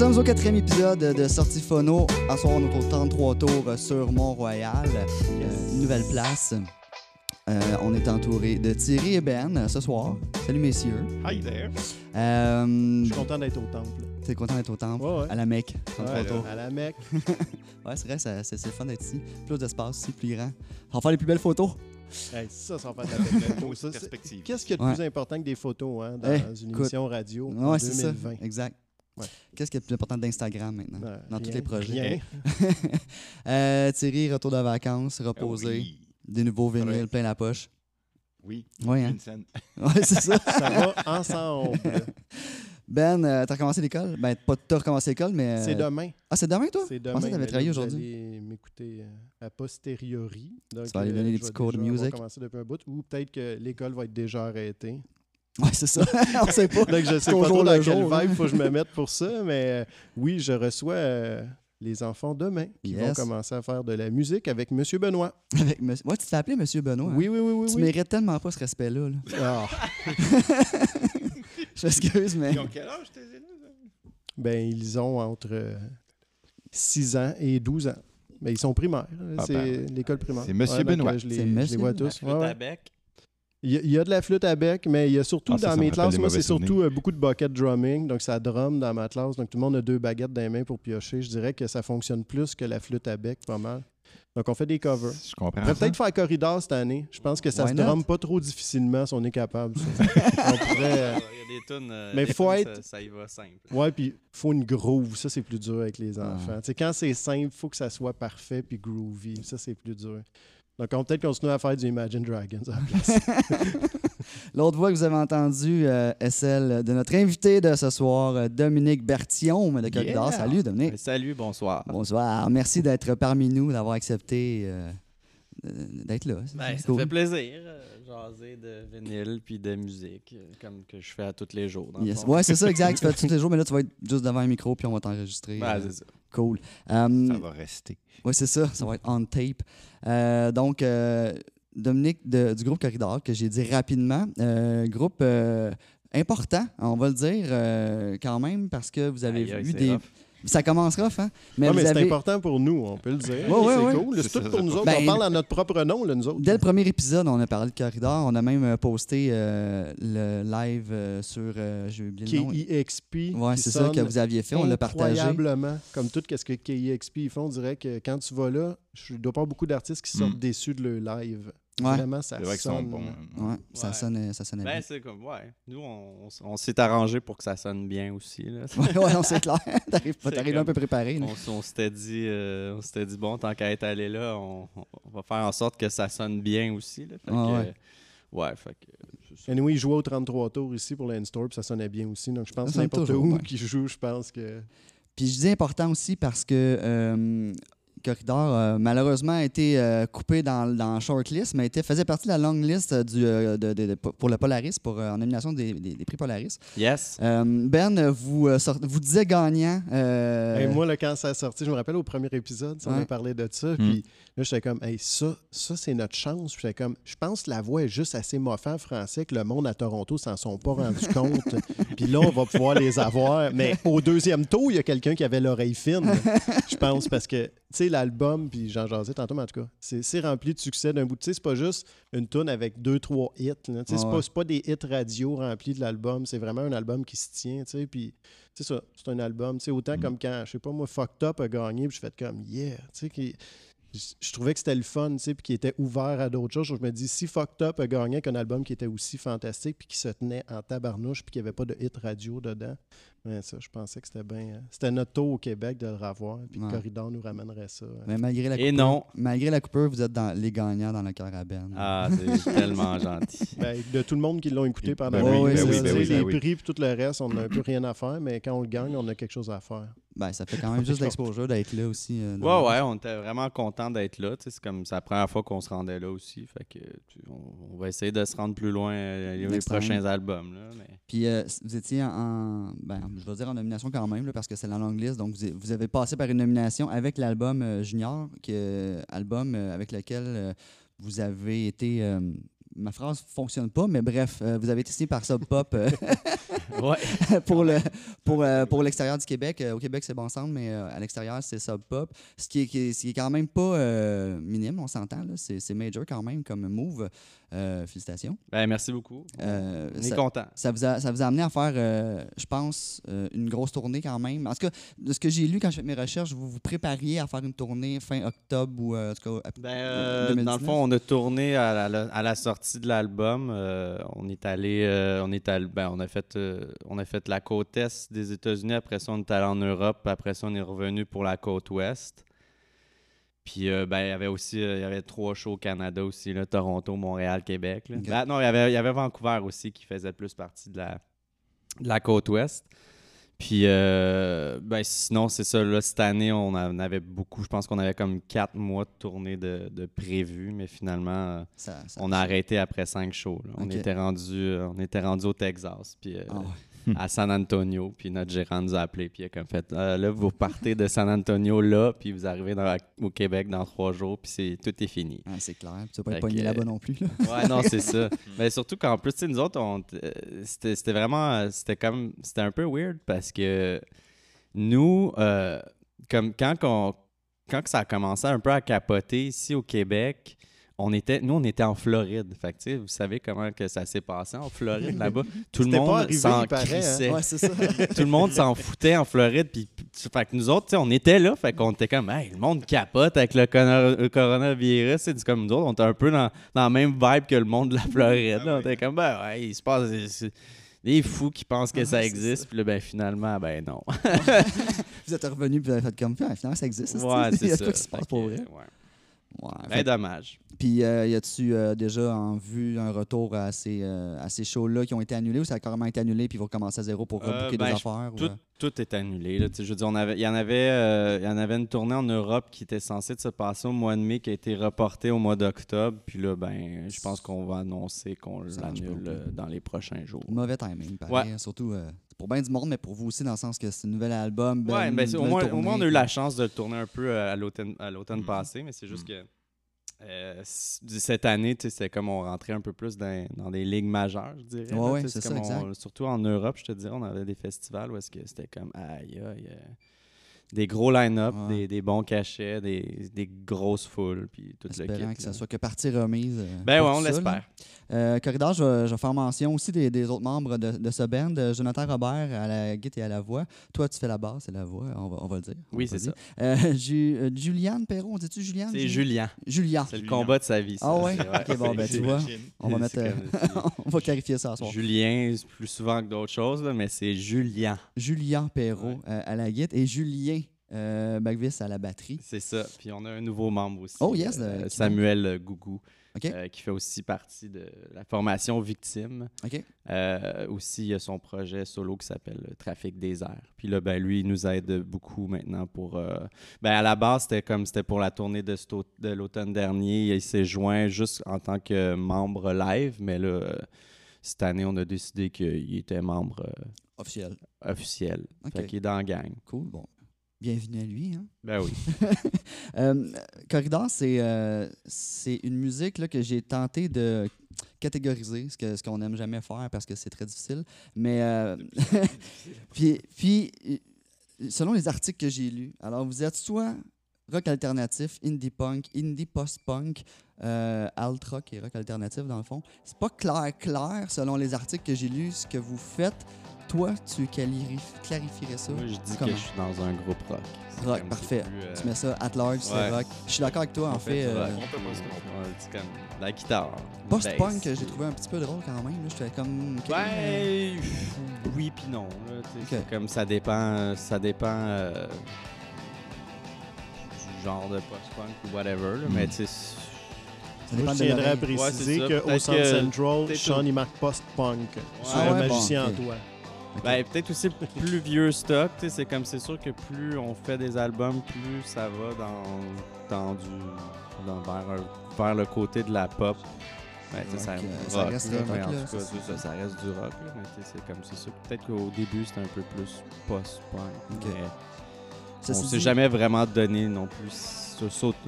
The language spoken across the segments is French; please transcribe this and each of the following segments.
Nous sommes au quatrième épisode de Sortie Phono. À soir, on est au 33 tours sur Mont-Royal, euh, une nouvelle place. Euh, on est entouré de Thierry et Ben euh, ce soir. Salut messieurs. Hi there. Euh, Je suis content d'être au temple. T'es content d'être au temple, Ouais, ouais. à la Mecque, 33 Ouais, tours. à la Mecque. Ouais, c'est vrai, ça- c'est c'est le fun d'être ici. Plus d'espace ici, plus grand. On va faire les plus belles photos. Hey, ça, ça va faire de la Ça, c'est- perspective. Qu'est-ce qu'il y a de Ouais. plus important que des photos hein, dans Eh, une écoute. émission radio en Ouais, c'est ça. 2020? Exact. Ouais. Qu'est-ce qui est le plus important d'Instagram maintenant? Ouais, dans tous les projets? Rien. Euh, Thierry, retour de vacances, reposé, Oui. des nouveaux vinyles Ouais. plein la poche. Oui. Ouais, hein? Une scène. Ouais, c'est ça. Ça va ensemble. Ben, euh, t'as recommencé l'école? Ben, pas t'as recommencé l'école, mais. euh, C'est demain. Ah, c'est demain, toi? C'est Je demain. pensais que t'avais travaillé aujourd'hui. m'écouter euh, a posteriori. Donc, Tu vas aller donner des je petits cours de musique. commencé depuis un bout. Ou peut-être que l'école va être déjà arrêtée. Ouais, c'est ça. On sait pas. Donc, je sais pas trop dans quel jour, là. vibe faut que je me mette pour ça. Mais euh, oui, je reçois euh, les enfants demain qui vont commencer à faire de la musique avec Monsieur Benoît. Avec monsieur... Ouais, tu t'es appelé Monsieur Benoît. hein? Oui, oui, oui, oui. Tu oui. mérites tellement pas ce respect-là. là. Ah. Je m'excuse, mais. Ils ont quel âge tes élèves? Ben, ils ont entre 6 ans et 12 ans. Mais ils sont primaires. Ah, c'est ben, l'école primaire. c'est Monsieur donc, Benoît. euh, Je les, je les vois tous. Ouais, ouais. Il y, a, il y a de la flûte à bec, mais il y a surtout Ah, ça, dans ça mes classes, moi, c'est surtout euh, beaucoup de bucket drumming. Donc, ça drum dans ma classe. Donc, tout le monde a deux baguettes dans les mains pour piocher. Je dirais que ça fonctionne plus que la flûte à bec, pas mal. Donc, on fait des covers. Je comprends. On peut-être faire corridor cette année. Je pense que ça Why se not? drumme pas trop difficilement si on est capable. on pourrait. euh, Il y a des tunes. euh, Mais des faut tunes, être- Ça, ça y va simple. Ouais, puis faut une groove. Ça, c'est plus dur avec les Ah. enfants. Tu sais, quand c'est simple, faut que ça soit parfait puis groovy. Ça, c'est plus dur. Donc, on va peut-être continuer à faire du Imagine Dragons à la place. L'autre voix que vous avez entendue euh, est celle de notre invité de ce soir, euh, Dominique Bertillon de Corridor. Yeah. Salut, Dominique. Mais Salut, bonsoir. Bonsoir. Merci d'être parmi nous, d'avoir accepté euh, d'être là. C'est Ben, ça cool. fait plaisir, euh, jaser de vinyle puis de musique, euh, comme que je fais à tous les jours. Dans le Yes. fond. Ouais, c'est ça, exact. Tu fais tous les jours, mais là, tu vas être juste devant un micro, puis on va t'enregistrer. Ben, Euh, c'est ça. cool. Euh, Ça va rester. Oui, c'est ça. Ça va être on tape. Euh, donc, euh, Dominique de- du groupe Corridor, que j'ai dit rapidement, euh, groupe euh, important, on va le dire euh, quand même, parce que vous avez Aïe, vu des. rough. Ça commence rough, hein? Mais Ouais, mais c'est avez. important pour nous, on peut le dire. Ouais, ouais, c'est cool. C'est tout pour nous autres. Ben, on parle à notre propre nom, là, nous autres. Dès le premier épisode, on a parlé de Corridor. On a même euh, posté euh, le live euh, sur. euh, J'ai oublié le nom. KIXP. Ouais, qui c'est ça que vous aviez fait. On l'a partagé. Incroyablement. Comme tout ce que KIXP ils font, on dirait que quand tu vas là, je dois pas beaucoup d'artistes qui sortent Mm. déçus de leur live. Ouais. Vraiment, ça C'est vrai sont sonne. bons. Ouais, ça sonnait, ça sonnait Ben, c'est comme, ouais. Nous, on, on s- on s'est arrangé pour que ça sonne bien aussi. Là. bien. ouais, non, c'est clair. T'arrives un peu préparé. là. on, s'était dit, euh, on s'était dit, bon, tant qu'à être allé là, on, on va faire en sorte que ça sonne bien aussi. Là. Fait Ah que, ouais. euh, ouais, fait que. Anyway, ils jouaient au 33 tours ici pour l'Instore, puis ça sonnait bien aussi. Donc, je pense sonne n'importe où bien. qui joue, je pense que. Puis je dis important aussi parce que euh, Corridor, euh, malheureusement, a été euh, coupé dans, dans la shortlist, mais était, faisait partie de la long list euh, du, euh, de- de- de- pour le Polaris, pour, euh, en nomination des, des- des prix Polaris. Yes. Euh, ben, vous, euh, sort- vous disiez gagnant. euh, Hey, moi, là, quand ça a sorti, je me rappelle au premier épisode, on Ouais. a parlé de ça. Puis là, j'étais comme, hey, ça, ça c'est notre chance. Puis j'étais comme, je pense que la voix est juste assez moffant en français que le monde à Toronto s'en sont pas rendu compte. Puis là, on va pouvoir les avoir. Mais au deuxième tour, il y a quelqu'un qui avait l'oreille fine, je pense, parce que, sais, l'album, puis j'en jasais tantôt, mais en tout cas, c'est rempli de succès d'un bout. Tu sais, c'est pas juste une tune avec deux, trois hits. Tu sais, c'est pas, des hits radio remplis de l'album. C'est vraiment un album qui se tient, tu sais. Puis c'est ça, c'est un album. Tu sais, autant comme quand, je sais pas, moi, Fucked Up a gagné, puis je fais comme, yeah, tu sais, qui- je, trouvais que c'était le fun, tu sais, puis qui était ouvert à d'autres choses. Je me dis, si Fucked Up a gagné avec un album qui était aussi fantastique, puis qui se tenait en tabarnouche, puis qu'il n'y avait pas de hit radio dedans, ça, je pensais que c'était bien. euh, C'était notre tour au Québec de le revoir, puis Ouais. le Corridor nous ramènerait ça. euh. mais malgré la Et coupure, non. Malgré la coupure, vous êtes dans les gagnants dans le cœur à Ben. Ah, c'est tellement gentil. Ben, de tout le monde qui l'ont écouté pendant Ben oui, ben oui, ben oui, les ben oui. prix puis tout le reste, on n'a un peu rien à faire, mais quand on le gagne, on a quelque chose à faire. Ben, ça fait quand même juste l'exposure d'être là aussi. euh, Ouais, ouais, on était vraiment content d'être là. C'est comme la première fois qu'on se rendait là aussi. Fait que tu- on, on va essayer de se rendre plus loin euh, les prochains albums. Là, mais... Puis euh, vous étiez en, ben, je vais dire en nomination quand même, parce que c'est la longue liste. Donc vous, avez passé par une nomination avec l'album euh, Junior, album euh, avec lequel euh, vous avez été ma phrase fonctionne pas, mais bref, euh, vous avez été signé par Sub Pop euh, Ouais. pour le pour, euh, pour l'extérieur du Québec. Euh, au Québec, c'est Bon Centre, mais à l'extérieur, c'est Sub Pop. Ce qui est, qui est, ce qui est quand même pas minime, on s'entend. C'est c'est major quand même comme move. Félicitations. Ben, merci beaucoup. On est ça- content. ça vous, a, ça vous a amené à faire, je pense, une grosse tournée quand même. En tout cas, de ce que j'ai lu quand j'ai fait mes recherches, vous vous prépariez à faire une tournée fin octobre ou en tout cas, Ben, dans 2019. le fond, on a tourné à la, à la sortie de l'album. Euh, on est allé, euh, on est allé, ben, on a fait, euh, on a fait la côte est des États-Unis. Après ça, on est allé en Europe. Après ça, on est revenu pour la côte ouest. Puis, ben, il y avait aussi, il y avait trois shows au Canada aussi, là, Toronto, Montréal, Québec. là. Ben, non, il y avait, il y avait Vancouver aussi qui faisait plus partie de la, de la côte ouest. Puis, euh, ben, sinon, c'est ça. Là, cette année, on en avait beaucoup. Je pense qu'on avait comme quatre mois de tournée de, de prévu, mais finalement, euh, ça, ça- on a arrêté après cinq shows. là. On, était rendu, euh, on était rendu au Texas, puis euh, Ah ouais. À San Antonio. Puis notre gérant nous a appelé, puis il a comme fait Ah, Là, vous partez de San Antonio là, puis vous arrivez dans- au Québec dans trois jours, puis c'est, tout est fini. Ah, c'est clair. Tu vas pas être pogné là-bas non plus. là. Ouais, non, c'est ça. Mais surtout qu'en plus, nous autres, on, euh, c'était, c'était vraiment, c'était comme, c'était un peu weird parce que nous, euh, comme quand, qu'on- quand que ça a commencé un peu à capoter ici au Québec, on était, nous, on était en Floride. Fait que, vous savez comment que ça s'est passé en Floride là-bas. Tout le monde s'en hein. crissait. Ouais, c'est ça. Tout le monde s'en foutait en Floride. Puis, fait que nous autres, on était là. Fait qu'on était comme, hey, le monde capote avec le, le coronavirus. C'est comme nous autres, on était un peu dans, dans la même vibe que le monde de la Floride. là. On était comme, ben ouais, il se passe. des fous qui pensent que Ah, ça existe. Puis là, ben finalement, ben non. vous êtes revenu puis vous avez fait comme ah, finalement ça existe. ouais, Il y a quoi qui se passe pour vrai? ouais. Ouais, Ben fait- dommage. Puis euh, y a-tu euh, déjà en vue un retour à ces, euh, à ces shows-là qui ont été annulés ou ça a carrément été annulé puis ils vont recommencer à zéro pour rebooker ben, des je- affaires? ou, Tout, euh? tout est annulé. Là. Je veux dire, il, y en avait, y en avait une tournée en Europe qui était censée de se passer au mois de mai, qui a été reportée au mois d'octobre. Puis là, ben, je pense qu'on va annoncer qu'on l'annule dans les prochains jours. Mauvais timing, pareil. hein, Surtout pour bien du monde, mais pour vous aussi, dans le sens que c'est un nouvel album. Ouais, belle- ben, au, moins, au moins, on a eu la chance de le tourner un peu euh, à l'automne, Mhm. passé, mais c'est juste que euh, cette année, c'est comme on rentrait un peu plus dans, dans des ligues majeures, je dirais. Ouais, ouais, ça, on- surtout en Europe, je te dirais, on avait des festivals où est-ce que c'était comme aïe, aïe, euh, des gros line-up, Ouais. des, des bons cachets, des, des grosses foules, puis tout le kit. que ça là. soit que partie remise. euh, Ben ouais, on ça, l'espère. Euh, Corridor, je vais, je vais faire mention aussi des, des autres membres de, de ce band. euh, Jonathan Robert à la guitare et à la voix. Toi, tu fais la basse et la voix, on va, on va le dire. Oui, c'est dire. Euh, Ju- euh, Juliane Perron, dit-tu Juliane? C'est Ju- Julien. Julien. C'est le combat de sa vie. ça. Ah ouais? Ok, bon, ben, tu vois, on va mettre, on va clarifier ça ce soir. Julien, plus souvent que d'autres choses, là, mais c'est Julien. Julien Perrault Ouais. à la guitare et Julien euh, à la batterie. C'est ça. Puis on a un nouveau membre aussi. Oh, yes, euh, Samuel Gougou, euh, qui fait aussi partie de la formation Victime. OK. Euh, aussi, il y a son projet solo qui s'appelle Trafic des airs. Puis là, ben, lui, il nous aide beaucoup maintenant pour. Ben, à la base, c'était comme c'était pour la tournée de, l'automne dernier. Il s'est joint juste en tant que membre live, mais là, cette année, on a décidé qu'il était membre Officiel. officiel. OK. Fait qu'il est dans la gang. Cool. Bon. Bienvenue à lui. Hein? Ben oui. Euh, Corridor, c'est euh, c'est une musique là, que j'ai tenté de catégoriser, ce que- ce qu'on n'aime jamais faire parce que c'est très difficile. Mais euh, puis, puis, euh, selon les articles que j'ai lus, alors vous êtes soit rock alternatif, indie punk, indie post-punk, euh, alt rock et rock alternatif dans le fond. C'est pas clair clair selon les articles que j'ai lus ce que vous faites. Toi, tu clarif- clarifierais ça Moi, je dis Comment? que je suis dans un groupe rock. Rock, parfait. plus, euh, Tu mets ça at large, c'est rock. Je suis d'accord avec toi, en fait. euh, rock. on peut pas se. Ouais, C'est comme la guitare. Post-punk, j'ai trouvé un petit peu drôle quand même. là. J'étais comme. euh, pff, oui puis non. là, tu sais, Ok. c'est Comme ça dépend, ça dépend euh, du genre de post-punk ou whatever. là, Mm. Mais tu sais, Moi, je tiendrais à préciser Ouais, ça. qu'au Centre que- Central, Sean, il marque post-punk sur Ah le ouais, bon, magicien en toi. ben, peut-être aussi plus vieux stock. tu sais, C'est comme c'est sûr que plus on fait des albums, plus ça va dans, dans du dans, vers, un- vers le côté de la pop. Ben, ça, euh, ça rock, reste là, rock, mais en là, tout cas, c'est c'est ça, ça reste du rock. Là, mais tu sais, c'est comme c'est sûr. Peut-être qu'au début, c'était un peu plus post-punk. Ok. mais Ceci on s'est dit- jamais vraiment donné non plus.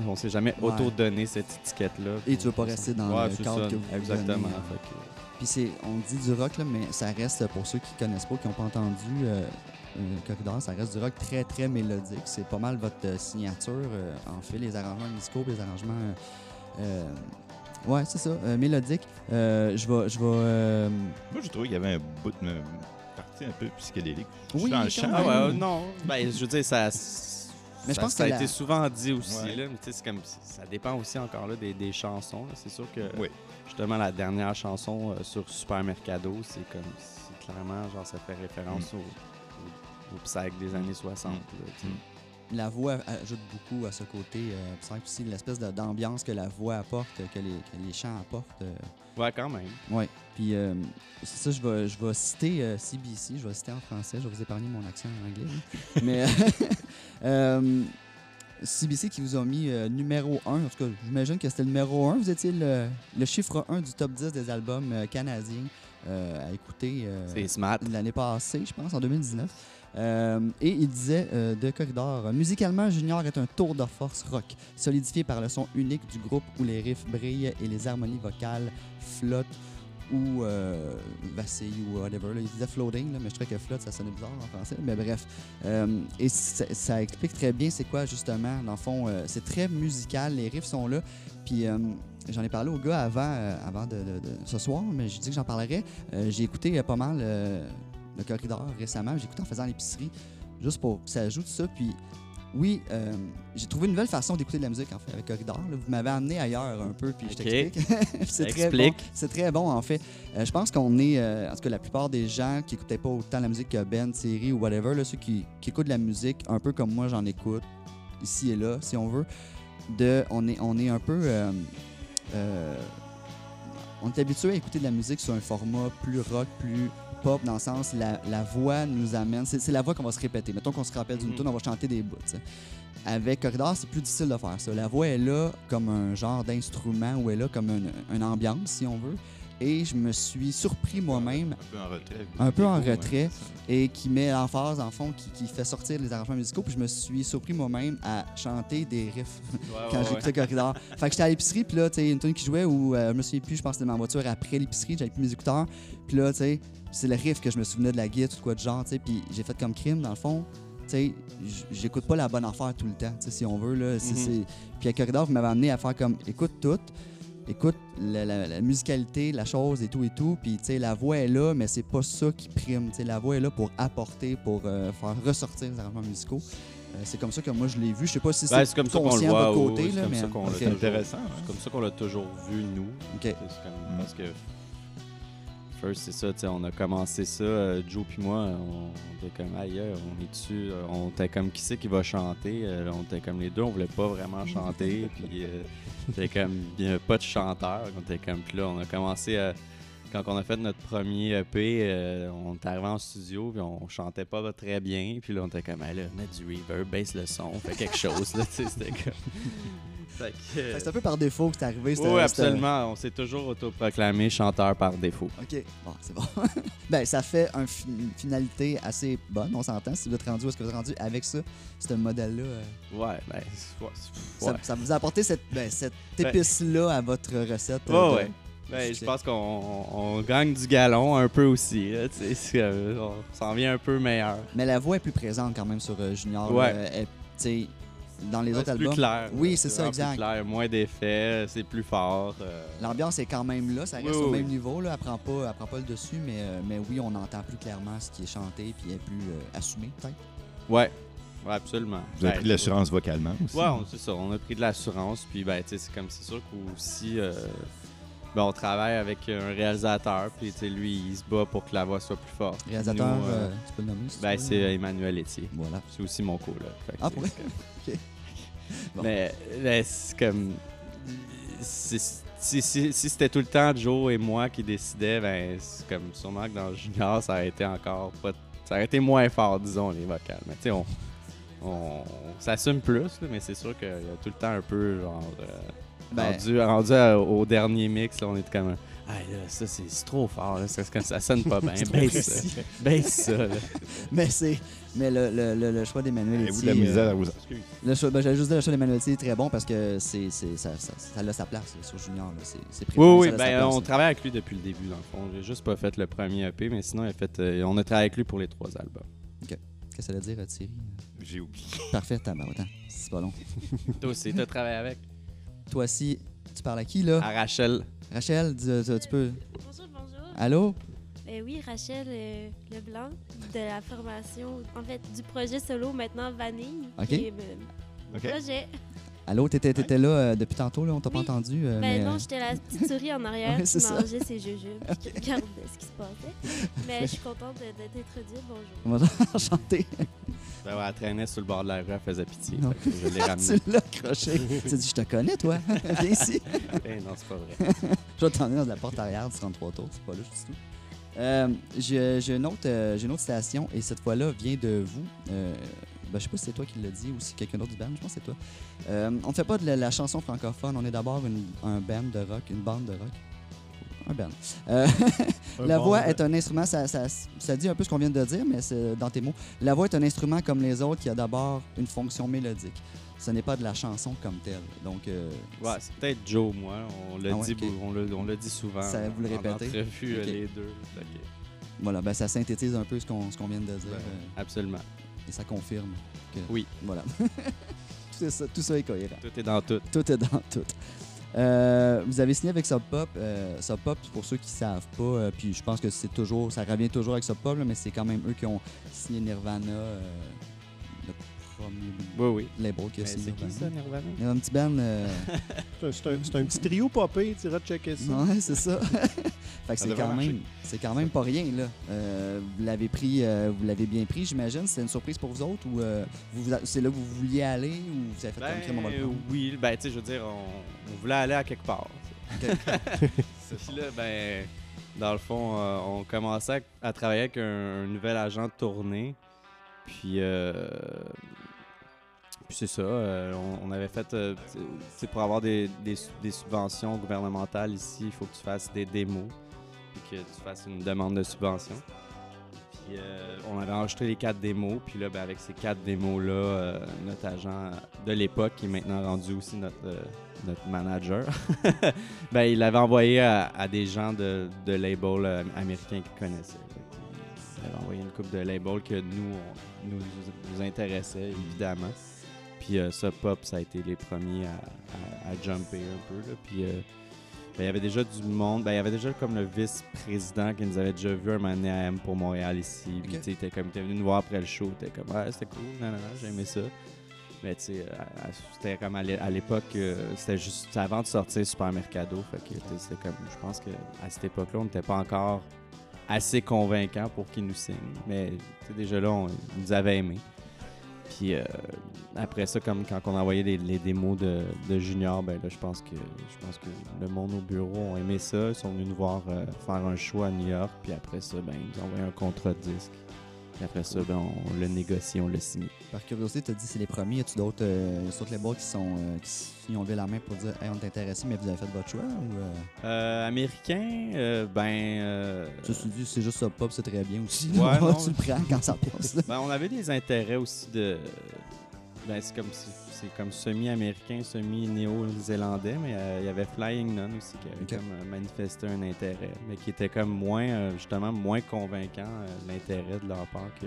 On s'est jamais Ouais. auto-donné cette étiquette-là. Et tu veux pas rester dans Ouais, le cadre ça, que vous Exactement. donnez, hein. Fait que- Puis c'est, on dit du rock, là, mais ça reste, pour ceux qui connaissent pas, qui n'ont pas entendu euh, Corridor, ça reste du rock très, très mélodique. C'est pas mal votre euh, signature, euh, en fait, les arrangements musicaux, les arrangements... euh, euh, ouais, c'est ça, euh, mélodique. Euh, je vais... Je vais euh, Moi, j'ai trouvé qu'il y avait un bout de une partie un peu psychédélique. Oui, dans le chant. Ah ouais, Ouais. euh, non. Ben, je veux dire, ça. Mais je ça- pense ça que a la- été souvent dit aussi. Ouais. Là, mais comme, ça dépend aussi encore là, des, des chansons. C'est sûr que Oui. justement la dernière chanson euh, sur Super Mercado, c'est comme c'est clairement genre ça fait référence au, au, au psych des années 60. là, tu sais. la voix ajoute beaucoup à ce côté. Euh, puis c'est vrai que aussi l'espèce de- d'ambiance que la voix apporte, que les, que les chants apportent. euh, Ouais, quand même. Ouais. Puis euh, c'est ça, je vais, je vais citer euh, CBC, je vais citer en français, je vais vous épargner mon accent en anglais. hein. Mais euh, CBC qui vous a mis euh, numéro 1, en tout cas, j'imagine que c'était le numéro 1. Vous étiez le, le chiffre 1 du top 10 des albums euh, canadiens euh, à écouter euh, l'année passée, je pense, en 2019. Euh, et il disait euh, de Corridor Musicalement, Junior est un tour de force rock, solidifié par le son unique du groupe où les riffs brillent et les harmonies vocales flottent ou euh, vacillent ou whatever. là. Il disait floating, là, mais je trouvais que flotte, ça sonnait bizarre en français. Mais bref. Euh, et ça, explique très bien c'est quoi, justement. Dans le fond, euh, c'est très musical, les riffs sont là. Puis euh, j'en ai parlé au gars avant, avant de, ce soir, mais j'ai dit que j'en parlerais. J'ai écouté pas mal le corridor récemment. J'ai écouté en faisant l'épicerie, juste pour ça ajoute ça. Puis oui, euh, j'ai trouvé une nouvelle façon d'écouter de la musique en fait avec Corridor. là. Vous m'avez amené ailleurs un peu, puis je t'explique. c'est très bon. C'est très bon en fait. Euh, je pense qu'on est, euh, en tout cas la plupart des gens qui écoutaient pas autant la musique que Ben, Thierry ou whatever, là, ceux qui, qui écoutent de la musique un peu comme moi j'en écoute ici et là, si on veut. De, on est, on est un peu, euh, on est habitué à écouter de la musique sur un format plus rock, plus pop, dans le sens la, la voix nous amène. C'est la voix qu'on va se répéter. Mettons qu'on se rappelle d'une Mhm. tune, on va chanter des bouts. Avec Corridor, c'est plus difficile de faire ça. La voix est là comme un genre d'instrument ou est là comme une, une ambiance, si on veut. Et je me suis surpris moi-même Un peu en retrait. Un peu en mots, retrait. et qui met l'emphase, en fond, qui, qui fait sortir les arrangements musicaux. Puis je me suis surpris moi-même à chanter des riffs quand j'écoutais Corridor. fait que j'étais à l'épicerie, puis là, tu sais, une tune qui jouait où euh, je me souviens plus, je pense que c'était dans ma voiture après l'épicerie, j'avais plus mes écouteurs. Puis là, tu sais, c'est le riff que je me souvenais de la guide ou quoi de genre, tu sais. Puis j'ai fait comme crime, dans le fond. J'écoute pas la bonne affaire tout le temps, si on veut. Là, Mhm. c'est- Puis à Corridor, vous m'avez amené à faire comme écoute tout, écoute la, la- la musicalité, la chose et tout et tout. Puis tu sais, la voix est là, mais c'est pas ça qui prime. Tu sais, la voix est là pour apporter, pour euh, faire ressortir les arrangements musicaux. Euh, c'est comme ça que moi je l'ai vu. Je sais pas si Ben, c'est comme ça qu'on le conscient de votre côté, oui, c'est là, comme mais ça qu'on ok. l'a C'est toujours- intéressant. hein. C'est comme ça qu'on l'a toujours vu, nous. Ok. C'est comme- Mm. Parce que C'est ça, on a commencé ça, euh, Joe puis moi, on, était comme ailleurs, on est dessus, on était comme qui c'est qui va chanter, euh, on était comme les deux, on voulait pas vraiment chanter, puis euh, c'était comme il y avait pas de chanteur, on était comme puis là on a commencé à quand on a fait notre premier EP, euh, on est arrivé en studio, puis on chantait pas très bien, puis là on était comme, Ah, là, mets du reverb, baisse le son, fais quelque chose, là, c'était comme. Fait que, Fait euh, C'est un peu par défaut que c'est arrivé. oui, absolument. On s'est toujours autoproclamé chanteur par défaut. OK. Bon, c'est bon. ben, ça fait un fi- une finalité assez bonne, on s'entend. Si vous êtes rendu est-ce que vous êtes rendu avec ça, ce modèle-là, euh, Ouais, ben, ouais, ça, vous a apporté cette, ben, cette Ben- épice-là à votre recette. Euh, de- ouais. Ben, je pense qu'on on- on gagne du galon un peu aussi. là, tu sais, c'est, euh, on s'en vient un peu meilleur. Mais la voix est plus présente quand même sur euh, Junior. Ouais. Elle- dans les Ouais, autres c'est plus albums, clair. Oui, c'est ça, exact. Plus clair, moins d'effets, c'est plus fort. euh, l'ambiance est quand même là. Ça reste Oui, au oui, même niveau. Là. Elle prend pas, elle prend pas le dessus, mais, euh, mais oui, on entend plus clairement ce qui est chanté puis elle est plus euh, assumée, peut-être. Ouais, ouais, absolument. Vous avez Ben, pris de l'assurance vocalement aussi. Ouais, on- c'est ça. On a pris de l'assurance. Puis, ben, tu sais, c'est comme c'est sûr qu'aussi, euh, ben, on travaille avec un réalisateur. Puis, lui, il se bat pour que la voix soit plus forte. Réalisateur, Nous, euh, euh, tu peux le nommer si ben, c'est. Emmanuel Etier. Voilà. C'est aussi mon coloc. Ah, pour Ok. Bon. Mais, mais c'est comme. Si, si- si c'était tout le temps Joe et moi qui décidaient, ben, c'est comme sûrement que dans le Junior, ça aurait été encore pas. Ça aurait été moins fort, disons, les vocales. Mais tu sais, on, on, on s'assume plus, là, mais c'est sûr qu'il y a tout le temps un peu, genre. euh, Ben- rendu rendu à- au dernier mix, là, on était comme. Ah, là, ça, c'est trop fort. Là. Ça, sonne pas bien. Baisse ça. Baisse ça. là. Mais c'est. Mais le, le, le, le choix d'Emmanuel Etier, de la misère euh, à vous excuse. le choix, ben, j'allais juste dire le choix d'Emmanuel Etier est très bon parce que c'est, c'est, ça, ça, ça a sa place là, sur Junior. là. C'est, c'est Oui, prévu, oui, ben, place, on travaille avec lui depuis le début, dans le fond. J'ai juste pas fait le premier EP, mais sinon, il a fait, euh, on a travaillé avec lui pour les trois albums. Qu'est-ce que ça veut dire, euh, Thierry J'ai oublié. Parfait, tabarouette. hein. C'est pas long. Toi aussi, tu as travaillé avec? Toi aussi, tu parles à qui, là? À Rachel. Rachel, dis- tu, tu peux. Bonjour, bonjour. Allô? Euh, oui, Rachel euh, Leblanc, de la formation, en fait, du projet solo maintenant Vanille. Ok. qui est, euh, OK. projet. Allô, t'étais, t'étais là euh, depuis tantôt, là, on t'a pas entendu. euh, Ben mais, non, euh, j'étais la petite souris en arrière Ouais, qui ça. mangeait ses jujubes, qui regardait ce qui se passait. Mais je suis contente de, de t'introduire. Bonjour. on va enchanté. Ben ouais, elle traînait sur le bord de la rue, elle faisait pitié. Fait que je l'ai ramenée. tu l'as accroché. tu as dit, je te connais, toi. Viens ici. Eh non, c'est pas vrai. Je vais t'emmener dans la porte arrière du 33 tours, c'est pas là du tout. Euh, j'ai j'ai une, autre, euh, j'ai une autre station et cette fois-là vient de vous. Euh, ben, je sais pas si c'est toi qui l'as dit ou si quelqu'un d'autre du band, je pense que c'est toi. Euh, on ne fait pas de la, la chanson francophone, on est d'abord une- un band de rock, une bande de rock. Un band. Euh, la bon- voix est un instrument, ça, ça- ça dit un peu ce qu'on vient de dire, mais c'est dans tes mots. La voix est un instrument comme les autres qui a d'abord une fonction mélodique. Ce n'est pas de la chanson comme telle. Donc, euh, Ouais, c'est peut-être Joe, moi. On l'a Ah ouais, dit, on l'a dit souvent. Ça, vous le répétez? entrevue, euh, Ok. les deux. Que, voilà, ben, ça synthétise un peu ce qu'on ce qu'on vient de dire. Ben, euh, absolument. Et ça confirme que. Oui. Voilà. tout, ça, tout ça est cohérent. Tout est dans tout. Tout est dans tout. Euh, vous avez signé avec Sub Pop. Euh, Sub Pop, pour ceux qui ne savent pas, euh, puis je pense que c'est toujours, ça revient toujours avec Sub Pop, là, mais c'est quand même eux qui ont signé Nirvana, euh, premier Oui, oui. label qui a Mais signé c'est qui ça, Nirvana. Nirvana? Il y a un petit band. euh, C'est un- C'est un, c'est un petit trio popé, tu iras checker ça. Ouais, c'est ça. fait que Ça c'est quand même, c'est quand même pas rien là. Euh, vous l'avez pris, euh, vous l'avez bien pris, j'imagine. C'était une surprise pour vous autres ou euh, c'est là que vous vouliez aller ou vous avez fait comme crème, Ben, oui, ben, tu sais, je veux dire, on, on voulait aller à quelque part. Ok. Puis là, ben, dans le fond, euh, on commençait à, à travailler avec un, un nouvel agent de tournée. Puis, euh, puis c'est ça, euh, on, avait fait, euh, sais, pour avoir des, des su- des subventions gouvernementales ici, il faut que tu fasses des démos, puis que tu fasses une demande de subvention. Puis euh, on avait enregistré les quatre démos, puis là, ben, avec ces quatre démos-là, notre agent de l'époque, qui est maintenant rendu aussi notre, notre manager, ben, il l'avait envoyé à, des gens de, de labels américains qu'il connaissait. Il avait envoyé une coupe de labels que nous, on- nous, nous intéressait, évidemment. Puis euh, ça, Pop, ça a été les premiers à, à- à jumper un peu. Là. Puis euh, ben, il y avait déjà du monde. Ben, il y avait déjà comme le vice-président qui nous avait déjà vu un moment donné à M pour Montréal ici. Puis Ok. tu sais, il était venu nous voir après le show. Il était comme, ah, c'était cool, non, non, non, j'ai aimé ça. Mais tu sais, c'était comme à l'é- à l'époque, euh, c'était juste avant de sortir Super Mercado. Fait que c'était comme, je pense que à cette époque-là, on n'était pas encore assez convaincant pour qu'il nous signe. Mais tu sais, déjà là, on, il nous avait aimés. Puis euh, après ça, comme quand on envoyait les, les démos de, Junior, ben là, je pense que je pense que le monde au bureau ont aimé ça. Ils sont venus nous voir euh, faire un show à New York. Puis après ça, ben, ils ont envoyé un contrat de disque. Puis après ça, ben, on l'a négocié, on l'a signé. Par curiosité, tu as dit c'est les premiers. Y a-tu d'autres euh, y a-tu d'autres labels qui, sont, euh, qui ont levé la main pour dire hey, on est intéressé, mais vous avez fait votre choix ou, euh, Euh, américain, euh, ben. euh, Ceci dit, c'est juste Sub Pop, c'est très bien aussi. Ouais, non. tu le prends quand ça passe. Ben, on avait des intérêts aussi de. Ben, c'est comme, c'est comme semi-américain, semi-néo-zélandais, mais euh, il y avait Flying Nun aussi qui avait comme euh, manifesté un intérêt, mais qui était comme moins, euh, justement, moins convaincant l'intérêt de leur part que,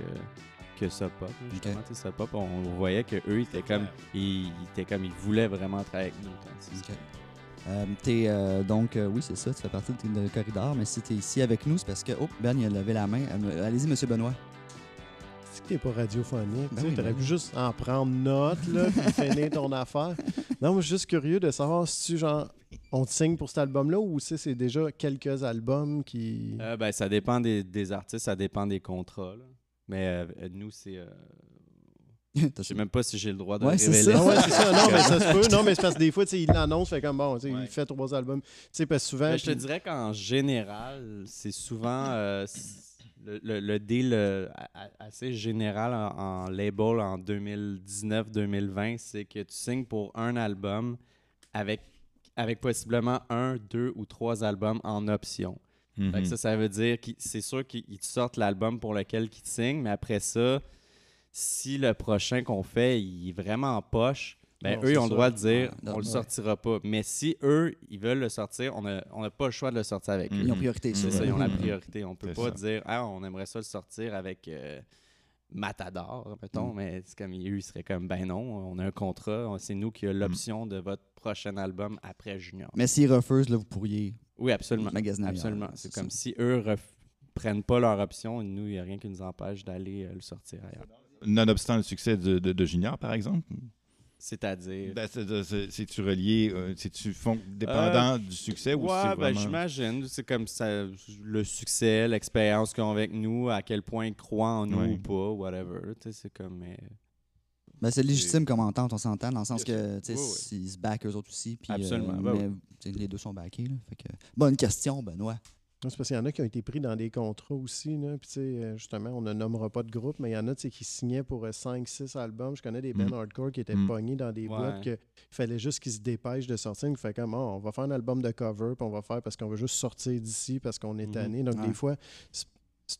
que Pop. là. Justement, Pop, on voyait qu'eux, ils étaient comme. Ils, ils étaient comme. Ils voulaient vraiment travailler avec nous. que-. Euh, euh, donc, euh, oui, c'est ça, tu fais partie de, de corridor, mais si tu es ici avec nous, c'est parce que, oh, Ben, il a levé la main. Allez-y, monsieur Benoît. T'es pas radiophonique. Ben tu sais, oui, T'aurais ben pu juste en prendre note, là, puis finir ton affaire. Non, moi, je suis juste curieux de savoir si tu, genre, on te signe pour cet album-là ou si c'est déjà quelques albums qui. Euh, ben, ça dépend des, des artistes, ça dépend des contrats. là. Mais euh, nous, c'est. euh, Je sais même pas si j'ai le droit de Ouais, révéler. ça. Ouais, c'est ça. Non, mais ça se peut. Non, mais c'est parce que des fois, il l'annonce, fait comme bon, tu sais, Ouais. il fait trois albums. Tu sais, parce que souvent. Ben, je te dirais qu'en général, c'est souvent euh, le, le- le deal euh, assez général en, en label en 2019-2020, c'est que tu signes pour un album avec avec possiblement un, deux ou trois albums en option. Mhm. ça, ça veut dire que c'est sûr qu'ils te sortent l'album pour lequel ils te signent, mais après ça, si le prochain qu'on fait, il est vraiment en poche, ben Non, eux, ils ont le droit de dire Ouais, on le ouais. sortira pas. Mais si eux, ils veulent le sortir, on n'a on a pas le choix de le sortir avec eux. Ils ont priorité, C'est ça. ça, ils ont la Mhm. priorité. On peut C'est pas ça. dire ah, on aimerait ça le sortir avec euh, Matador, mettons, Mm. mais c'est comme eux, ils seraient comme ben non, on a un contrat, on- c'est nous qui avons l'option de votre prochain album après Junior. Mais s'ils refusent, là, vous pourriez Oui, absolument. magasiner Absolument. C'est ça. comme si eux ref- prennent pas leur option, nous, il n'y a rien qui nous empêche d'aller euh, le sortir ailleurs. Nonobstant le succès de, de- de Junior, par exemple, C'est-à-dire? ben, c'est- c'est- c'est-tu relié, euh, c'est-tu dépendant du succès ou Ouais, c'est ben, vraiment... j'imagine. C'est comme ça, le succès, l'expérience qu'ils ont avec nous, à quel point ils croient en nous Ouais. ou pas, whatever. Tu sais, C'est comme. mais- Ben, c'est légitime comme entente, on s'entend, dans le sens que tu sais, Oui, oui. ils se backent eux autres aussi. Puis, Absolument, euh, ben mais tu sais, les deux sont backés. Là, fait que... Bonne question, Benoît. C'est parce qu'il y en a qui ont été pris dans des contrats aussi. Là. Puis, tu sais, euh, justement, on ne nommera pas de groupe, mais il y en a qui signaient pour 5-6 albums. Je connais des bands Mm. hardcore qui étaient Mm. pognés dans des Ouais. boîtes qu'il fallait juste qu'ils se dépêchent de sortir. Il fait comme, Ah, on va faire un album de cover, puis on va faire parce qu'on veut juste sortir d'ici parce qu'on est Mhm. tanné. Donc, des fois, c'est-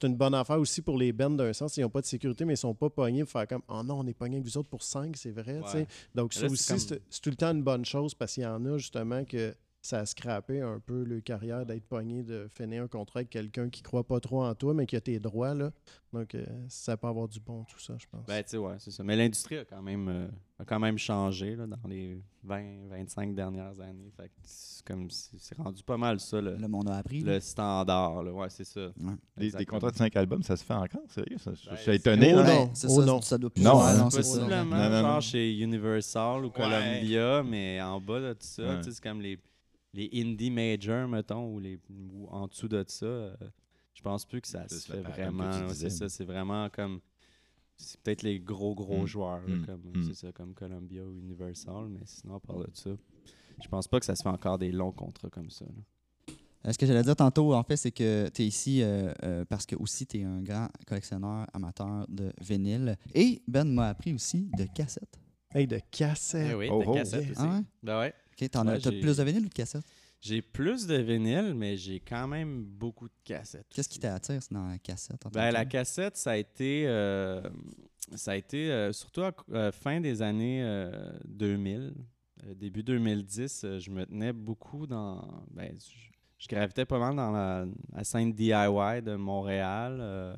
une bonne affaire aussi pour les bands d'un sens. Ils n'ont pas de sécurité, mais ils sont pas pognés pour faire comme, oh non, on est pognés avec vous autres pour 5, c'est vrai. Ouais. Donc, ça c'est aussi, comme- c'est tout le temps une bonne chose parce qu'il y en a justement que ça a scrappé un peu le carrière d'être pogné de finir un contrat avec quelqu'un qui croit pas trop en toi, mais qui a tes droits. Là. Donc, euh, ça peut avoir du bon, tout ça, je pense. Ben, tu sais, ouais, c'est ça. Mais l'industrie a quand même, euh, a quand même changé là, dans les 20-25 dernières années. Fait que c'est comme, c'est rendu pas mal ça, le, Le monde a appris. le standard. Là. Ouais, c'est ça. Ouais. Des, contrats de 5 albums, ça se fait encore? Sérieux? Ça, je Ben, suis étonné. Oh là. non. C'est Oh ça, non. ça doit plus Non, faire, hein. non, c'est ça. Possiblement, Non, non, genre non. chez Universal ou Columbia, mais en bas de tout ça, Ouais. tu sais, c'est comme les, les indie majors, mettons, ou, les, ou en dessous de ça. euh, je pense plus que ça se fait vraiment. C'est ça, c'est vraiment comme. C'est peut-être les gros, gros Mm. joueurs, là, Mm. comme, Mm. c'est ça, comme Columbia ou Universal, mais sinon, à part de ça, je pense pas que ça se fait encore des longs contrats comme ça. là. Euh, Ce que j'allais dire tantôt, en fait, c'est que tu es ici euh, euh, parce que aussi tu es un grand collectionneur amateur de vinyle. Et Ben m'a appris aussi de cassettes. Hey, de cassette. Eh oui, Oh, de oh. cassettes Yeah. aussi. Ah ouais? Ben ouais. Ok, t'en as Ouais, plus de vinyle ou de cassettes? J'ai plus de vinyle, mais j'ai quand même beaucoup de cassettes. Qu'est-ce qui t'attire dans la cassette? Ben, la cassette, ça a été, euh, ça a été euh, surtout à euh, fin des années euh, 2000, euh, début 2010, euh, je me tenais beaucoup dans. Ben, je, je gravitais pas mal dans la, la scène DIY de Montréal,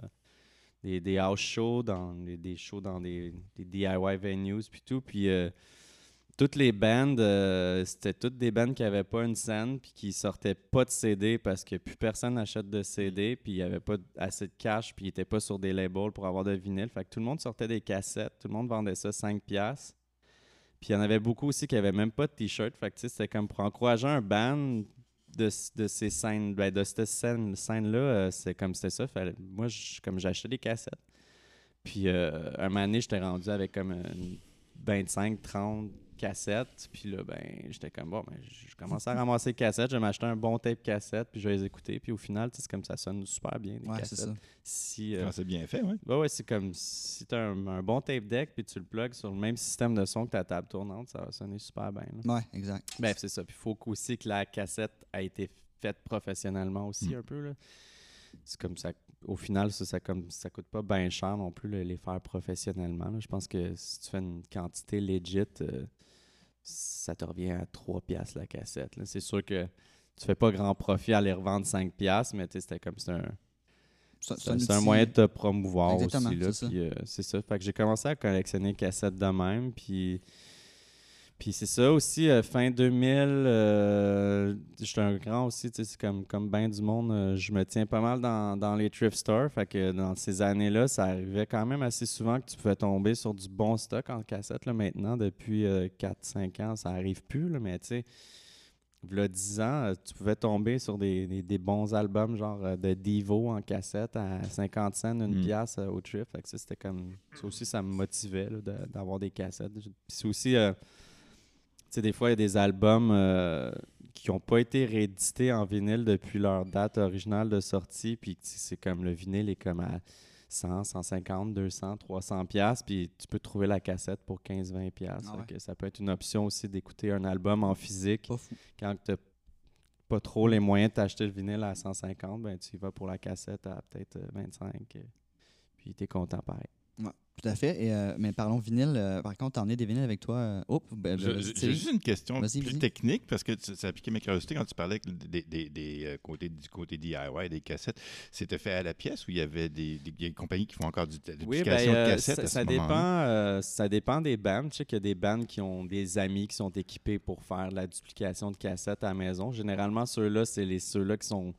des, des house shows, dans, des, des shows dans des, des DIY venues, puis tout. Puis toutes les bands, euh, c'était toutes des bands qui n'avaient pas une scène puis qui sortaient pas de CD parce que plus personne n'achète de CD puis il n'y avait pas assez de cash puis ils n'étaient pas sur des labels pour avoir de vinyle. Fait que tout le monde sortait des cassettes, tout le monde vendait ça 5 piastres. Puis il y en avait beaucoup aussi qui n'avaient même pas de t-shirt. Fait que c'était comme pour encourager un band de, de ces scènes, ben, de cette scène, scène-là, euh, c'est comme c'était ça. Moi, comme j'achetais des cassettes. Puis euh, un moment j'étais rendu avec comme une 25, 30 cassettes. Puis là, ben, j'étais comme, bon, ben, je commençais à ramasser les cassettes. Je vais m'acheter un bon tape cassette, puis je vais les écouter. Puis au final, tu sais, c'est comme ça sonne super bien, les Ouais, c'est cassettes. ça. Si, euh, Quand c'est bien fait, oui. ouais, ouais, c'est comme si tu as un, un bon tape deck, puis tu le plugues sur le même système de son que ta table tournante, ça va sonner super bien. là. Ouais, exact. Ben, c'est ça. Puis il faut aussi que la cassette a été faite professionnellement aussi Mm. un peu. Là. C'est comme ça. Au final, ça, ça, comme, ça coûte pas bien cher non plus le- les faire professionnellement. là. Je pense que si tu fais une quantité legit, euh, ça te revient à 3 piastres la cassette. C'est sûr que tu fais pas grand profit à les revendre 5 piastres, mais c'était comme c'est un, C'est un, moyen de te promouvoir Exactement, aussi. là, c'est ça. euh, ça. Fait que j'ai commencé à collectionner cassettes de même. Puis, puis c'est ça aussi, euh, fin 2000, euh, j'étais un grand aussi, tu sais, c'est comme, comme bien du monde, euh, je me tiens pas mal dans, dans les thrift stores. Fait que dans ces années-là, ça arrivait quand même assez souvent que tu pouvais tomber sur du bon stock en cassette. Là, maintenant, depuis 4-5 ans, ça arrive plus, là, mais tu sais, il 10 ans, tu pouvais tomber sur des, des- des bons albums genre de Devo en cassette à 50 cents, une Mm. pièce au trip. Fait que ça, c'était comme. Ça aussi, ça me motivait d'avoir des cassettes. C'est aussi. Euh, sais, des fois, il y a des albums euh, qui n'ont pas été réédités en vinyle depuis leur date originale de sortie. Puis c'est comme le vinyle est comme à 100, 150, 200, 300 pièces puis tu peux trouver la cassette pour 15, 20 pièces. Ah ouais. Ça peut être une option aussi d'écouter un album en physique quand tu pas trop les moyens de t'acheter le vinyle à 150, ben tu y vas pour la cassette à peut-être euh, 25 euh, puis tu es content pareil. Tout à fait. Et, euh, mais parlons vinyle. euh, par contre, t'en as des vinyles avec toi. euh, oh, ben, vas-y, J'ai juste une question plus technique parce que tu- ça a piqué ma curiosité quand tu parlais des, des- des, euh, côtés, du côté DIY, des cassettes. C'était fait à la pièce ou il y avait des, des- des compagnies qui font encore du, de Oui, ben, de cassettes ça, à ce ça dépend, euh, ça dépend des bandes. Je sais qu'il y a des bandes qui ont des amis qui sont équipés pour faire de la duplication de cassettes à la maison. Généralement, ceux-là, c'est les ceux-là qui sont,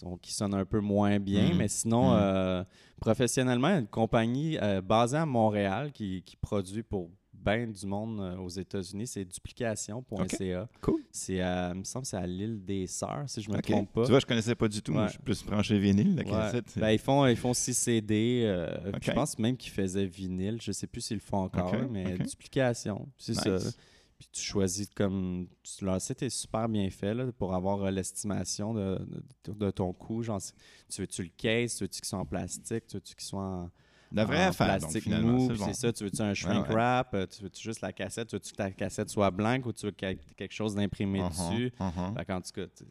sont- qui sonnent un peu moins bien. Mhm. Mais sinon, Mhm. euh, professionnellement, il y a une compagnie euh, basée à Montréal qui, qui produit pour bien du monde euh, aux États-Unis. C'est duplication.ca. Cool. C'est, à- il me semble c'est à l'île des Sœurs, si je me trompe pas. Tu vois, je connaissais pas du tout. Moi, je suis plus branché vinyle, la Ouais. cassette. Ben, ils font ils font 6 CD. euh. Je pense même qu'ils faisaient vinyle. Je sais plus s'ils le font encore, mais duplication. C'est Nice. ça. Puis tu choisis comme. tu- Leur site est super bien fait là, pour avoir euh, l'estimation de, de- de ton coût. Genre, tu veux-tu le case, tu veux-tu qu'il soit en plastique, tu veux-tu qu'il soit en, La vraie en affaire, donc, plastique finalement. mou, c'est bon. ça. Tu veux-tu un shrink ouais. wrap, euh, tu veux-tu juste la cassette, tu veux-tu que ta cassette soit blanche ou tu veux ait quelque chose d'imprimé Uh-huh, dessus? uh-huh. Fait qu'en tout cas, tu,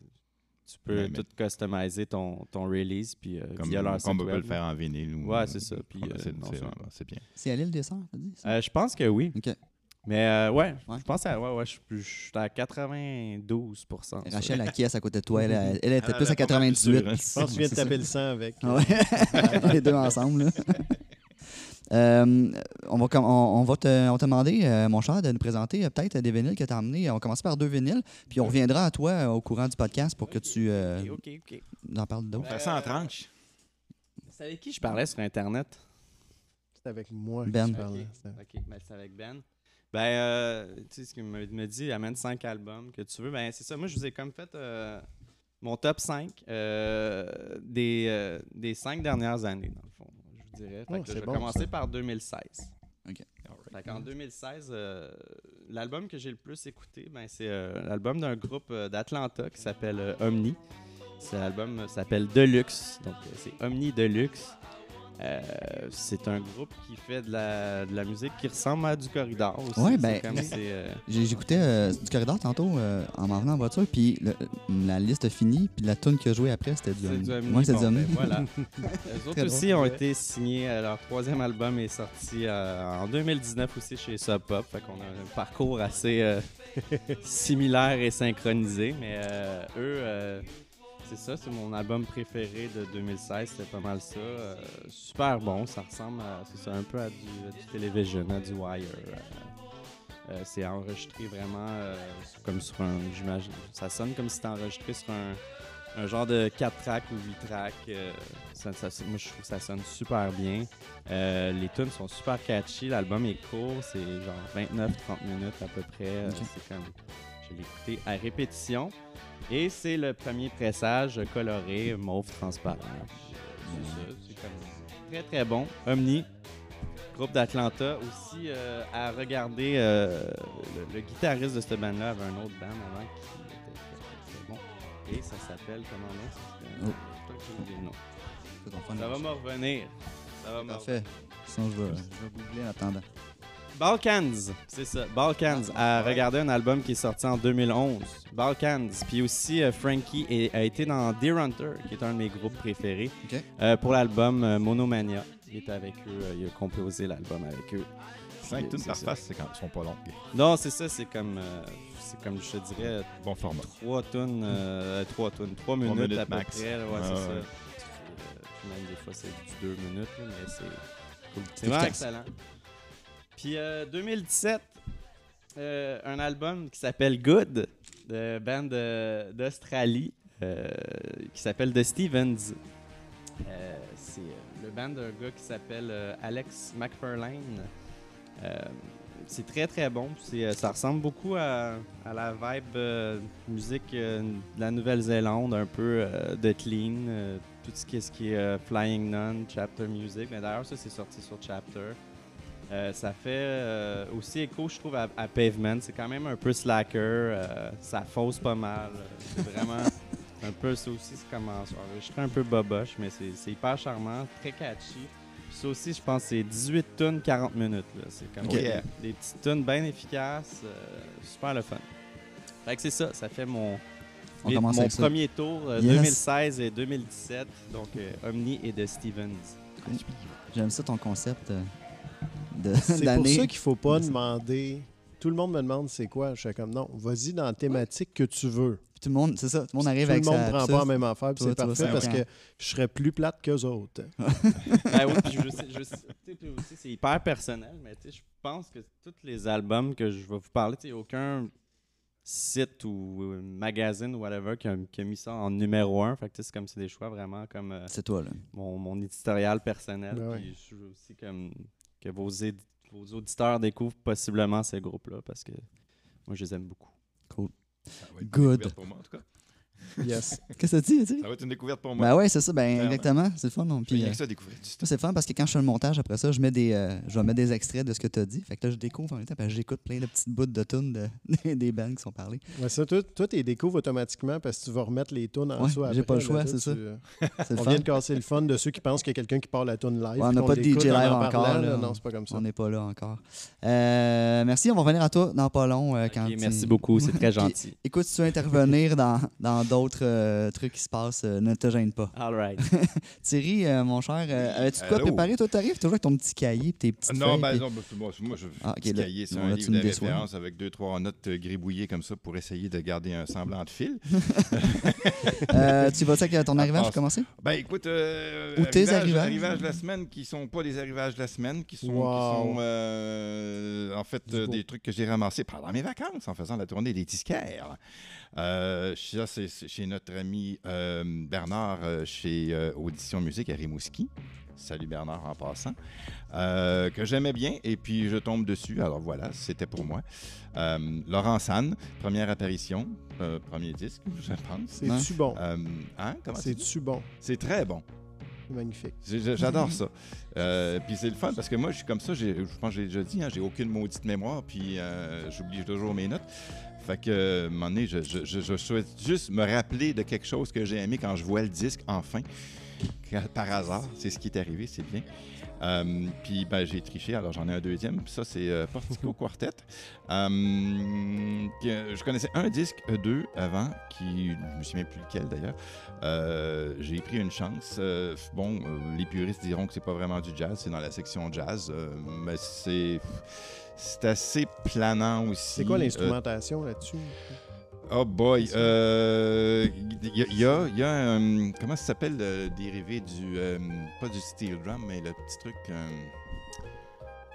tu peux mais- tout customiser ton, ton release puis euh, Comme, via leur comme on site peut le faire en vinyle. Ou, Ouais, c'est ça, puis, Ouais, euh, c'est bien. C'est à l'île des Sœurs, t'as dit? ça? Euh, je pense que oui. OK. Mais euh, ouais, Ouais. je pense à ouais, ouais, je je suis à 92 ça. Rachel, la caisse à côté de toi, elle, elle, elle était Elle plus à avait pas mal 98. plus dur, hein. Je pense que tu viens de taper le sang avec. Ah Ouais, les deux ensemble. là. Euh, on, va, on, on va te, on va te demander, euh, mon cher, de nous présenter euh, peut-être des vinyles que tu as amenés. On va commencer par deux vinyles, puis on reviendra à toi euh, au courant du podcast pour que tu euh, OK, OK, OK. en parles d'autres. Ça en tranche. C'est avec qui je parlais sur Internet? C'est avec moi Ben. que tu parlais. Ben, c'est avec Ben. Ben, euh, tu sais, ce qu'il me, me dit, amène 5 albums que tu veux. Ben, c'est ça. Moi, je vous ai comme fait euh, mon top 5 euh, des, euh, des 5 dernières années, dans le fond, je vous dirais. Fait Oh, que je vais bon, commencer ça. par 2016. OK. Fait qu'en 2016, euh, l'album que j'ai le plus écouté, ben, c'est euh, l'album d'un groupe euh, d'Atlanta qui s'appelle euh, Omni. C'est l'album euh, s'appelle Deluxe. Donc, euh, c'est Omni Deluxe. Euh, c'est un groupe qui fait de la, de la musique qui ressemble à du corridor aussi. Ouais, C'est ben- euh, J'écoutais euh, du corridor tantôt en m'en venant en voiture, puis la liste finie, puis la tune que je jouais après, c'était du. Omni. Ouais, c'est du ben, voilà. Les autres aussi drôle. ont été signés. leur troisième album est sorti en 2019 aussi chez Sub Pop. Fait qu'on a un parcours assez similaire et synchronisé. Mais eux, c'est ça, c'est mon album préféré de 2016. C'était pas mal ça. Euh, super bon. Ça ressemble à, ça, un peu à du, du Television, à du Wire. euh, euh, c'est enregistré vraiment euh, comme sur un. J'imagine. Ça sonne comme si c'était enregistré sur un, un genre de 4 tracks ou 8 tracks. ça- ça- moi, je trouve que ça sonne super bien. Les tunes sont super catchy. L'album est court. C'est genre 29-30 minutes à peu près. Ok. C'est comme. Je l'ai écouté à répétition. Et c'est le premier pressage coloré mauve transparent. C'est ça. C'est comme très très bon. Omni, groupe d'Atlanta. Aussi euh, à regarder, euh, le, le guitariste de cette band-là avait un autre band avant qui était très, très, très bon. Et ça s'appelle comment? Ça s'appelle- Oh. Ça va me revenir. Ça va me Parfait. Sinon, je vais, je vais googler en attendant. Balkans, c'est ça. Balkans a regardé un album qui est sorti en 2011. Balkans. Puis aussi, euh, Frankie est- a été dans Deer Hunter, qui est un de mes groupes préférés, OK. euh, pour l'album euh, Monomania. Il est avec eux, euh, il a composé l'album avec eux. Cinq C'est- tunes c'est par ça. face, c'est quand ils sont pas longs. Non, c'est ça, c'est comme, euh, c'est comme je te dirais, Bon format. trois tonnes, euh, trois tonnes, trois minutes, minutes à peu max. près. là, ouais, Ah, c'est ouais. ça. Euh, puis même des fois, c'est du deux minutes, là, mais c'est. C'est vraiment excellent. Puis euh, 2017, euh, un album qui s'appelle Good, de band euh, d'Australie, euh, qui s'appelle The Stevens. Euh, c'est euh, le band d'un gars qui s'appelle euh, Alex McFarlane. Euh, c'est très très bon. Euh, ça ressemble beaucoup à, la vibe euh, musique euh, de la Nouvelle-Zélande, un peu euh, de clean, euh, tout ce qui est, euh, Flying Nun, Chapter Music. Mais d'ailleurs, ça c'est sorti sur Chapter. Euh, ça fait euh, aussi écho, je trouve, à, à Pavement. C'est quand même un peu slacker. euh, ça fausse pas mal. C'est vraiment un peu ça aussi, c'est comme en soirée. Je serais un peu boboche, mais c'est hyper charmant, très catchy. Puis ça aussi, je pense c'est 18 tonnes 40 minutes. C'est comme des, des petites tonnes bien efficaces, super le fun. Fait que c'est ça, ça fait mon, On mes- commence mon ça. premier tour euh, Yes. 2016 et 2017, donc Omni et de Stevens. J'aime ça ton concept C'est pour ça qu'il faut pas demander. Tout le monde me demande c'est quoi. Je suis comme non, vas-y dans la thématique que tu veux. Puis Tout le monde, c'est ça, tout le monde arrive tout avec le monde sa- prend pas la même affaire, puis c'est tu parfait parce que je serais plus plate qu'eux autres. Ben oui, puis je sais- je sais- tu sais, puis aussi, c'est hyper personnel, mais tu je pense que tous les albums que je vais vous parler, il n'y a aucun site ou magazine ou whatever qui a, qui a mis ça en numéro un. Fait que tu sais, c'est comme c'est des choix vraiment comme euh, C'est toi, là. mon, mon éditorial personnel. Ben ouais. Je veux aussi comme que vos, vos auditeurs découvrent possiblement ces groupes-là parce que moi, je les aime beaucoup. Ça va être une Good. découverte pour moi, en tout cas. Yes. Qu'est-ce que tu dis, tu sais? Ça va être une découverte pour moi. Ben ouais, c'est ça, ben Clairement. exactement. C'est le fun. non? Puis, Puis, rien euh, que ça, découvrir du Ça, stuff. c'est fun parce que quand je fais le montage, après ça, je mets des, euh, je vais mettre des extraits de ce que tu as dit. Fait que là, je découvre en même temps, parce que j'écoute plein de petites bouts de tunes de, des- des bands qui sont parlées. Ouais, ça, toi, toi, tu les découvres automatiquement parce que tu vas remettre les tunes en Ouais, dessous j'ai pas le là, choix, toi, c'est ça. tu- euh, C'est le On fun. vient de casser le fun de ceux qui pensent qu'il y a quelqu'un qui parle la tune live. Ouais, on n'a qu'on pas de l'écoute DJ en live en encore, parlant, là. là. Non, c'est pas comme ça. On n'est pas là encore. Euh, merci, on va revenir à toi dans pas long. euh, quand Ok, tu- merci beaucoup, c'est très gentil. Écoute, si tu veux intervenir dans dans d'autres euh, trucs qui se passent, euh, ne te gêne pas. All right. Thierry, euh, mon cher, euh, avais-tu quoi Allô? préparé? Toi, t'arrives toujours avec ton petit cahier et tes petites Non, feuilles, ben puis- non, ben, c'est moi, moi, je Ah, ok, petit là- cahier, c'est un là, tu livre me de déçois? référence avec deux, trois notes euh, gribouillées comme ça pour essayer de garder un semblant de fil. Euh, tu vas-tu avec ton arrivage passe. commencer? Ben écoute, euh, Ou tes arrivages, arrivages? arrivages de la semaine qui sont pas des arrivages de la semaine, qui sont, qui Wow. sont, euh, en fait Du euh, beau. des trucs que j'ai ramassés pendant mes vacances en faisant la tournée des disquaires. Euh, ça, c'est c'est chez notre ami euh, Bernard euh, chez euh, Audition Musique à Rimouski. Salut Bernard en passant. Euh, que j'aimais bien et puis je tombe dessus. Alors voilà, c'était pour moi. Euh, Laurent San, première apparition, euh, premier disque, je pense. C'est-tu bon? Euh, hein? C'est-tu bon? C'est très bon. Magnifique. J'adore ça. Euh, puis c'est le fun parce que moi, je suis comme ça. Je pense que j'ai déjà dit, hein, j'ai aucune maudite mémoire. Puis euh, j'oublie toujours mes notes. Fait que, euh, à un moment donné, je, je- je- je souhaite juste me rappeler de quelque chose que j'ai aimé quand je vois le disque, enfin. Par hasard, c'est ce qui est arrivé, c'est bien. Euh, puis ben, j'ai triché, alors j'en ai un deuxième. Puis ça, c'est euh, Portico Quartet. Euh, je connaissais un disque, deux avant, qui je me souviens plus lequel d'ailleurs. J'ai pris une chance. Bon, les puristes diront que c'est pas vraiment du jazz, c'est dans la section jazz, mais c'est c'est assez planant aussi. C'est quoi Euh, l'instrumentation là-dessus? Oh boy, euh, il y, a- il y a, y a un, comment ça s'appelle le dérivé du, euh, pas du steel drum, mais le petit truc, euh,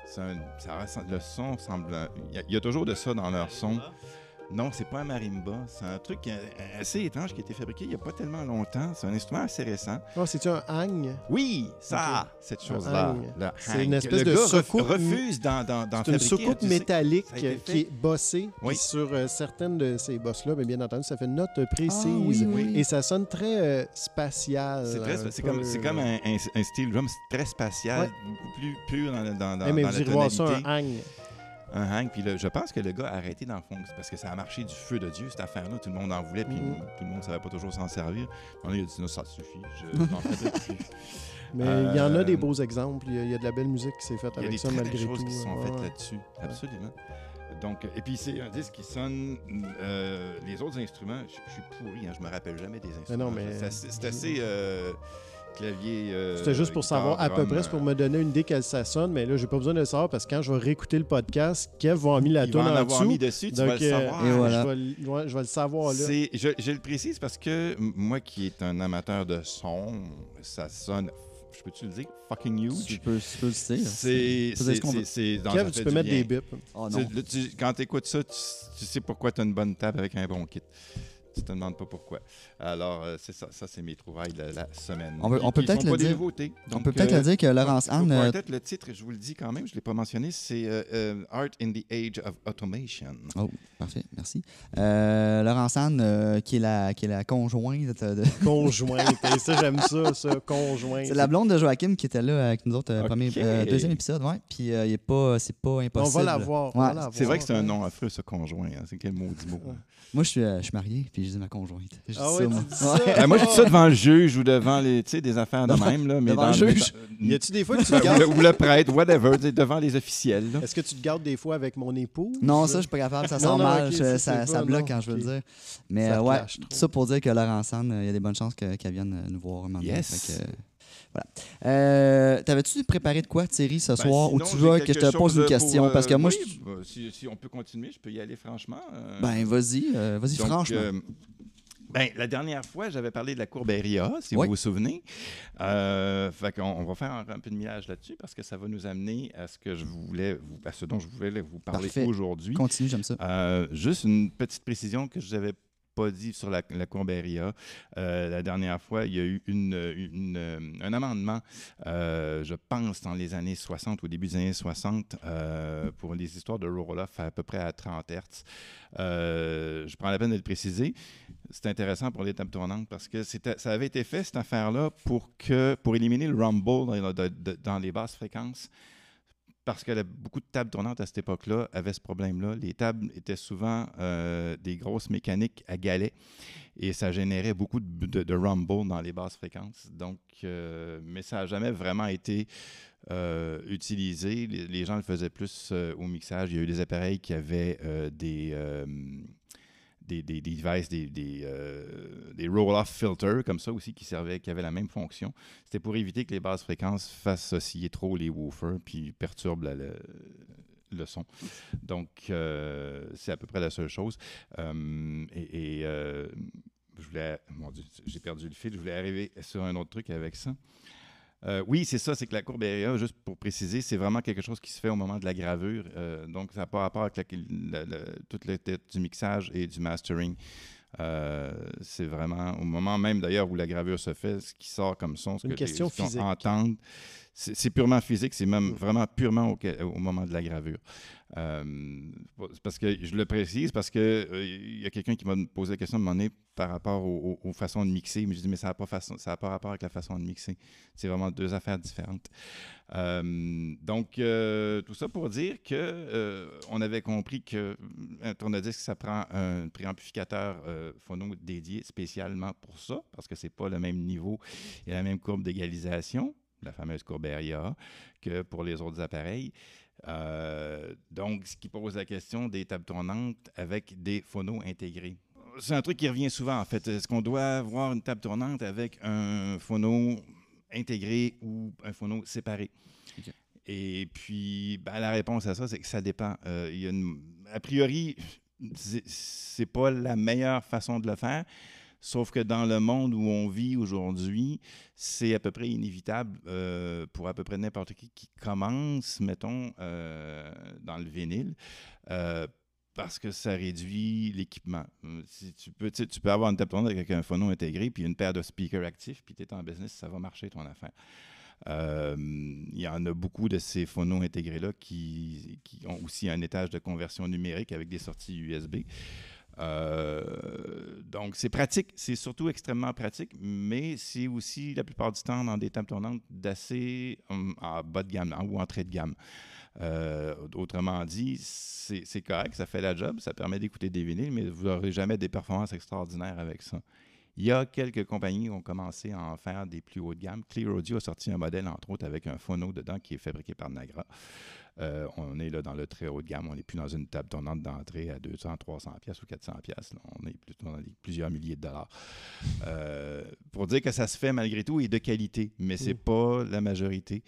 c'est un- ça le son semble, il y, a- il y a toujours de ça dans leur son. Non, c'est pas un marimba, c'est un truc assez étrange qui a été fabriqué il y a pas tellement longtemps. C'est un instrument assez récent. Oh, c'est-tu un hang? Oui, ça, cette chose-là. C'est une espèce Le de gars soucoupe- refuse d'en une soucoupe métallique euh, qui est bossée. Oui. Sur euh, certaines de ces bosses-là, mais bien entendu, ça fait une note précise. Ah, oui, oui. Et ça sonne très euh, spatial. C'est comme, comme un, un, un steel drum très spatial, Ouais. beaucoup plus pur dans, dans, dans, Eh, mais dans vous la voir ça, tonalité. un hang. Un hang. Puis le- je pense que le gars a arrêté dans le fond parce que ça a marché du feu de Dieu, cette affaire-là. Tout le monde en voulait, puis Mhm. tout le monde ne savait pas toujours s'en servir. On il a dit non, ça suffit, je. Mais il y en a des Euh, beaux exemples. Il y, a, il y a de la belle musique qui s'est faite Il y a avec des ça, très malgré belles choses tout. qui sont Ouais, faites ouais. là-dessus, absolument. Donc, et puis c'est un disque qui sonne. euh, les autres instruments, je je suis pourri, hein, je me rappelle jamais des instruments. non, mais- C'est assez, c'est assez, euh, clavier. euh, C'était juste pour savoir à peu près, c'est pour me donner une idée que ça sonne, mais là, j'ai pas besoin de le savoir parce que quand je vais réécouter le podcast, Kev va avoir mis la toune en en avoir dessous. mis dessus, tu vas Donc, le euh, savoir. Et voilà. je, vais, le- ouais, je vais le savoir là. C'est- je, je le précise parce que moi qui est un amateur de son, ça sonne, je peux-tu le dire, fucking Tu huge. peux, tu peux le dire. C'est, Tu Kev, tu peux mettre bien. des bips. Oh Tu- non. tu- quand tu écoutes ça, tu, tu sais pourquoi tu as une bonne table avec un bon kit. Tu te demandes pas pourquoi. Alors, euh, c'est ça. Ça, c'est mes trouvailles de la semaine. On peut- on peut-être le dire. nouveautés. On peut peut-être euh, le dire que Laurence Anne, euh, Quartet, le titre, je vous le dis quand même, je ne l'ai pas mentionné, c'est euh, euh, Art in the Age of Automation. Oh, parfait, merci. Euh, Laurence Anne, euh, qui, est la, qui est la conjointe de. Conjointe. Et ça, j'aime ça, ça, conjointe. C'est la blonde de Joachim qui était là avec nous autres, euh, Ok. premier, euh, deuxième épisode, ouais. Puis euh, il est pas, c'est pas On impossible. va la voir. on Ouais, va la C'est vrai voir, que c'est un nom affreux, ce conjoint. hein. C'est quel maudit mot. Moi, je suis, euh, je suis marié, puis j'ai dit ma conjointe. Dit Ah ouais, ça, moi. dis? Ouais. Ben, moi, je dis ça devant le juge ou devant les, des affaires de même. Là, mais devant le dans- juge? Y a-tu des fois que tu te ou, le, gardes ou le prêtre, whatever, devant les officiels. là. Est-ce que tu te gardes des fois avec mon époux Non, ça, je suis pas capable. Ça sent Non, non, mal. je- ça, ça bloque non, quand je veux le dire. Mais Ça euh, ouais, tout ça pour dire que Laurent Sand, euh, il y a des bonnes chances que- qu'elle vienne euh, nous voir un moment donné. Yes. Fait que, euh, voilà. Euh, T'avais-tu préparé de quoi, Thierry, ce Ben, soir? Ou tu veux que je te pose une question? euh, Parce que moi, oui, je... bah, si, si on peut continuer, je peux y aller franchement. euh, Ben, vas-y. euh, vas-y, franchement. euh, ben, la dernière fois, j'avais parlé de la courbe RIA, si Oui. vous vous souvenez. Euh, fait qu'on- on va faire un, un peu de millage là-dessus parce que ça va nous amener à ce que je voulais, vous, à ce dont je voulais vous parler aujourd'hui. Continue, j'aime ça. Euh, juste une petite précision que je n'avais pas dit sur la, la courbe RIA. Euh, la dernière fois, il y a eu euh, un amendement, euh, je pense, dans les années 60, au début des années 60, euh, pour les histoires de roll-off à peu près à 30 Hertz. Euh, je prends la peine de le préciser. C'est intéressant pour les tables tournantes parce que ça avait été fait, cette affaire-là, pour, que, pour éliminer le rumble dans les basses fréquences parce que beaucoup de tables tournantes à cette époque-là avaient ce problème-là. Les tables étaient souvent euh, des grosses mécaniques à galets et ça générait beaucoup de, rumble dans les basses fréquences. Donc, euh, mais ça n'a jamais vraiment été euh, utilisé. Les, les gens le faisaient plus au mixage. Il y a eu des appareils qui avaient des, des, devices, des, euh, des roll-off filters comme ça aussi qui servaient, qui avaient la même fonction. C'était pour éviter que les basses fréquences fassent osciller trop les woofers puis perturbent le, son. Donc, euh, c'est à peu près la seule chose. Euh, et je voulais. Mon Dieu, j'ai perdu le fil. Je voulais arriver sur un autre truc avec ça. Euh, oui, c'est ça, c'est que la courbe RIA, juste pour préciser, c'est vraiment quelque chose qui se fait au moment de la gravure. Euh, donc, ça n'a pas rapport avec la- la- la- toute la tête du mixage et du mastering. Euh, c'est vraiment au moment même d'ailleurs où la gravure se fait, ce qui sort comme son, ce Une que question les gens entendent, c'est purement physique, c'est même Mm. vraiment purement au, au moment de la gravure. Euh, parce que je le précise parce que euh, y a quelqu'un qui m'a posé la question moment donné par rapport au- au- aux façons de mixer, mais je dis mais ça n'a pas façon, ça a pas rapport avec la façon de mixer. C'est vraiment deux affaires différentes. Euh, donc euh, tout ça pour dire que on avait compris que un tourne-disque ça prend un préamplificateur phono dédié spécialement pour ça parce que c'est pas le même niveau et la même courbe d'égalisation, la fameuse courbe RIA, que pour les autres appareils. Euh, donc, ce qui pose la question des tables tournantes avec des phonos intégrés. C'est un truc qui revient souvent, en fait. Est-ce qu'on doit avoir une table tournante avec un phono intégré ou un phono séparé? Et puis, ben, la réponse à ça, c'est que ça dépend. Euh, y a une- a priori, c'est pas la meilleure façon de le faire. Sauf que dans le monde où on vit aujourd'hui, c'est à peu près inévitable euh, pour à peu près n'importe qui qui commence, mettons, euh, dans le vinyle, euh, parce que ça réduit l'équipement. Si tu, peux, tu peux avoir une table tournante avec un phono intégré, puis une paire de speakers actifs, puis tu es en business, ça va marcher ton affaire. Il y en a beaucoup de ces phonos intégrés-là qui, qui ont aussi un étage de conversion numérique avec des sorties USB. Euh, donc, c'est pratique, c'est surtout extrêmement pratique, mais c'est aussi la plupart du temps dans des tables tournantes d'assez en bas de gamme ou entrée de gamme. Euh, autrement dit, c'est c'est correct, ça fait la job, ça permet d'écouter des vinyles, mais vous n'aurez jamais des performances extraordinaires avec ça. Il y a quelques compagnies qui ont commencé à en faire des plus hauts de gamme. Clear Audio a sorti un modèle, entre autres, avec un phono dedans qui est fabriqué par Nagra. Euh, on est là dans le très haut de gamme. On n'est plus dans une table tournante d'entrée à 200, 300 pièces ou 400 pièces. On est plutôt dans les plusieurs milliers de dollars. Euh, pour dire que ça se fait malgré tout et de qualité, mais c'est Mm. pas la majorité.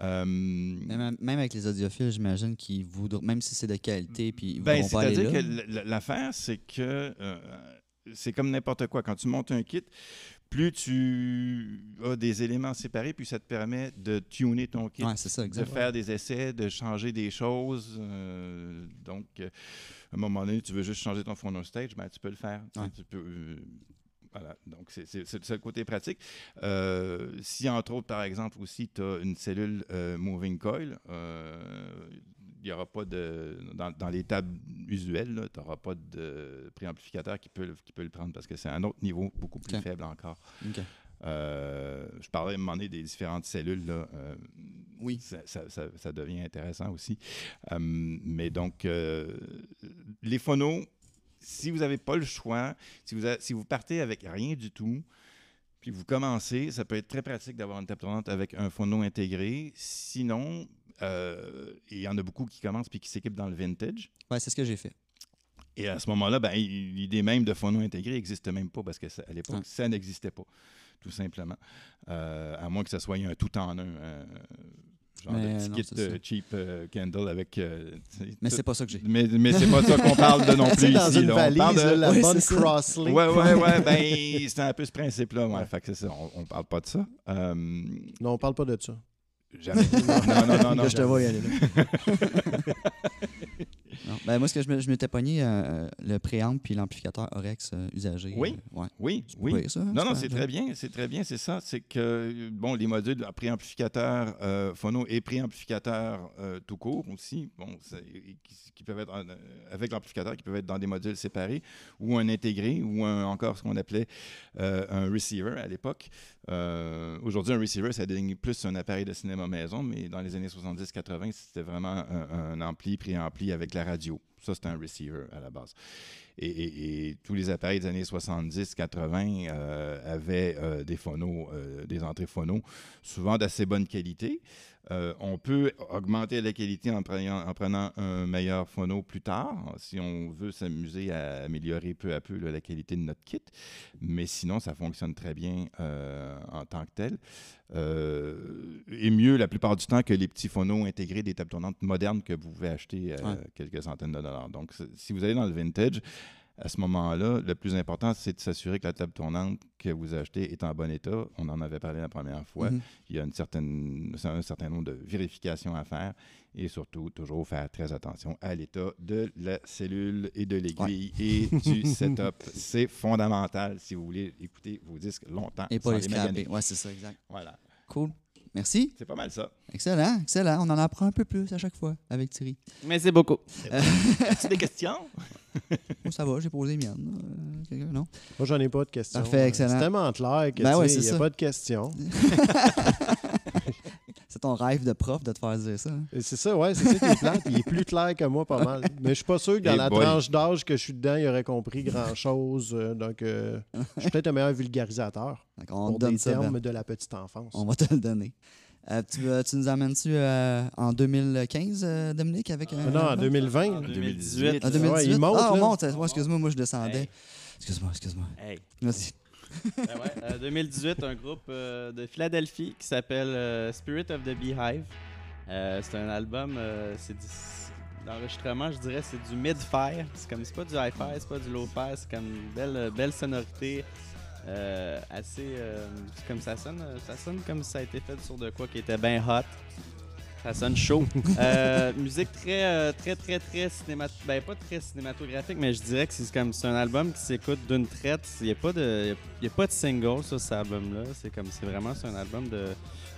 Euh, Même, même avec les audiophiles, j'imagine qu'ils voudront, même si c'est de qualité, puis ils Ben, voudront pas aller c'est-à-dire là. que l- l- l'affaire, c'est que euh, c'est comme n'importe quoi. Quand tu montes un kit, plus tu as des éléments séparés, puis ça te permet de tuner ton kit, Ouais, c'est ça, de faire des essais, de changer des choses. euh, donc, euh, à un moment donné, tu veux juste changer ton phono stage, ben, tu peux le faire. Tu sais, Ouais. tu peux, euh, voilà, donc c'est le côté pratique. Si, entre autres, par exemple, aussi, tu as une cellule moving coil, il n'y aura pas de. Dans, dans les tables usuelles, tu n'auras pas de préamplificateur qui peut, le- qui peut le prendre parce que c'est un autre niveau beaucoup plus faible encore. Euh, je parlais à un moment donné des différentes cellules. Là, euh, Oui. ça, ça- ça- ça devient intéressant aussi. Euh, mais donc, les phonos si vous n'avez pas le choix, si vous, a- si vous partez avec rien du tout, puis vous commencez, ça peut être très pratique d'avoir une table tournante avec un phono intégré. Sinon, euh, il y en a beaucoup qui commencent puis qui s'équipent dans le vintage. Ouais, c'est ce que j'ai fait. Et à ce moment-là, ben, l'idée même de phono intégré n'existe même pas parce qu'à l'époque, Ah. ça n'existait pas, tout simplement. Euh, à moins que ce soit un tout en un. euh, genre Mais de petit non, kit cheap euh, candle avec. euh, Mais c'est pas ça que j'ai. mais, mais c'est pas ça qu'on parle de non plus dans ici. une là. On parle de- la Ouais, bonne crosslink. Ouais, ouais, ouais. Ben, c'est un peu ce principe-là. Ouais. Ouais. Fait que c'est ça. On, on parle pas de ça. Euh, Non, on parle pas de ça. Jamais. non, non, non, non. Je te vois y aller là. Non. Ben, moi, ce que je me- je m'étais pogné, euh, le préamp puis l'amplificateur Orex euh, usagé. Oui. euh, ouais. Oui, C'est oui. ça, hein, Non, non, c'est très bien, c'est très bien, c'est ça. C'est que, bon, les modules préamplificateurs euh, phono et préamplificateurs euh, tout court aussi, bon, qui, qui peuvent être en- avec l'amplificateur, qui peuvent être dans des modules séparés, ou un intégré, ou un- encore ce qu'on appelait un receiver à l'époque. Euh, Aujourd'hui, un receiver, ça désigne plus un appareil de cinéma maison, mais dans les années 70-80, c'était vraiment un, un ampli, préampli avec la radio. Ça, c'était un receiver à la base. Et, tous les appareils des années 70-80 euh, avaient euh, des phonos, euh, des entrées phono, souvent d'assez bonne qualité. Euh, on peut augmenter la qualité en prenant, en prenant un meilleur phono plus tard, si on veut s'amuser à améliorer peu à peu là, la qualité de notre kit. Mais sinon, ça fonctionne très bien euh, en tant que tel. Euh, et mieux la plupart du temps que les petits phonos intégrés des tables tournantes modernes que vous pouvez acheter à Ouais. quelques centaines de dollars. Donc, si vous allez dans le vintage, à ce moment-là, le plus important, c'est de s'assurer que la table tournante que vous achetez est en bon état. On en avait parlé la première fois. Mhm. Il y a une certaine, un certain nombre de vérifications à faire et surtout, toujours faire très attention à l'état de la cellule et de l'aiguille et du setup. C'est fondamental si vous voulez écouter vos disques longtemps. Et pas les scraper. Ouais, c'est ça, exact. Voilà. Cool. Merci. C'est pas mal ça. Excellent, excellent. On en apprend un peu plus à chaque fois avec Thierry. Merci beaucoup. As-tu des questions? Oh, ça va, j'ai posé les miennes. Euh, quelqu'un, non? Moi, j'en ai pas de questions. Parfait, excellent. C'est tellement clair que Ben ouais, il c'est n'y a ça. pas de questions. C'est ton rêve de prof de te faire dire ça. hein? Et C'est ça, ouais, c'est ça qui est plate. Il est plus clair que moi, pas mal. Mais je suis pas sûr que dans la boy. tranche d'âge que je suis dedans, il aurait compris grand-chose. Euh, donc, euh, je suis peut-être un meilleur vulgarisateur Donc, on pour te donne des ça. termes Ben. de la petite enfance. On va te le donner. Euh, tu, nous amènes-tu euh, en 2015, euh, Dominique, avec un. Ah non, en album? 2020. En 2018. En 2018. Ouais, il monte, ah, on monte. Ouais, excuse-moi, moi je descendais. Hey. Excuse-moi, excuse-moi. Hey. Vas-y. Ben ouais, euh, 2018, un groupe euh, de Philadelphie qui s'appelle euh, Spirit of the Beehive. C'est un album, c'est l'enregistrement, je dirais, c'est du mid-fi. C'est comme c'est pas du hi-fi, c'est pas du low-fi, c'est comme une belle, belle sonorité. assez comme ça sonne ça sonne comme ça a été fait sur de quoi qui était bien hot ça sonne chaud. Euh, musique très euh, très très très cinématographique ben pas très cinématographique mais je dirais que c'est comme c'est un album qui s'écoute d'une traite. Il n'y a pas de il y a pas de single sur cet album là c'est comme c'est vraiment c'est un album de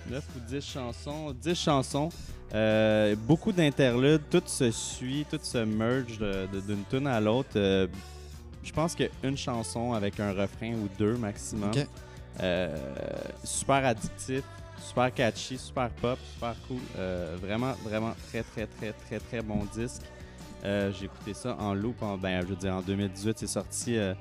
9 ou 10 chansons 10 chansons. Euh, beaucoup d'interludes. Tout se suit tout se merge d'une tune à l'autre. Euh, je pense qu'une chanson avec un refrain ou deux maximum. Super addictif, super catchy, super pop, super cool. Euh, vraiment, vraiment très, très, très, très, très bon disque. Euh, J'ai écouté ça en loop, en, ben, je veux dire, en 2018. C'est sorti euh,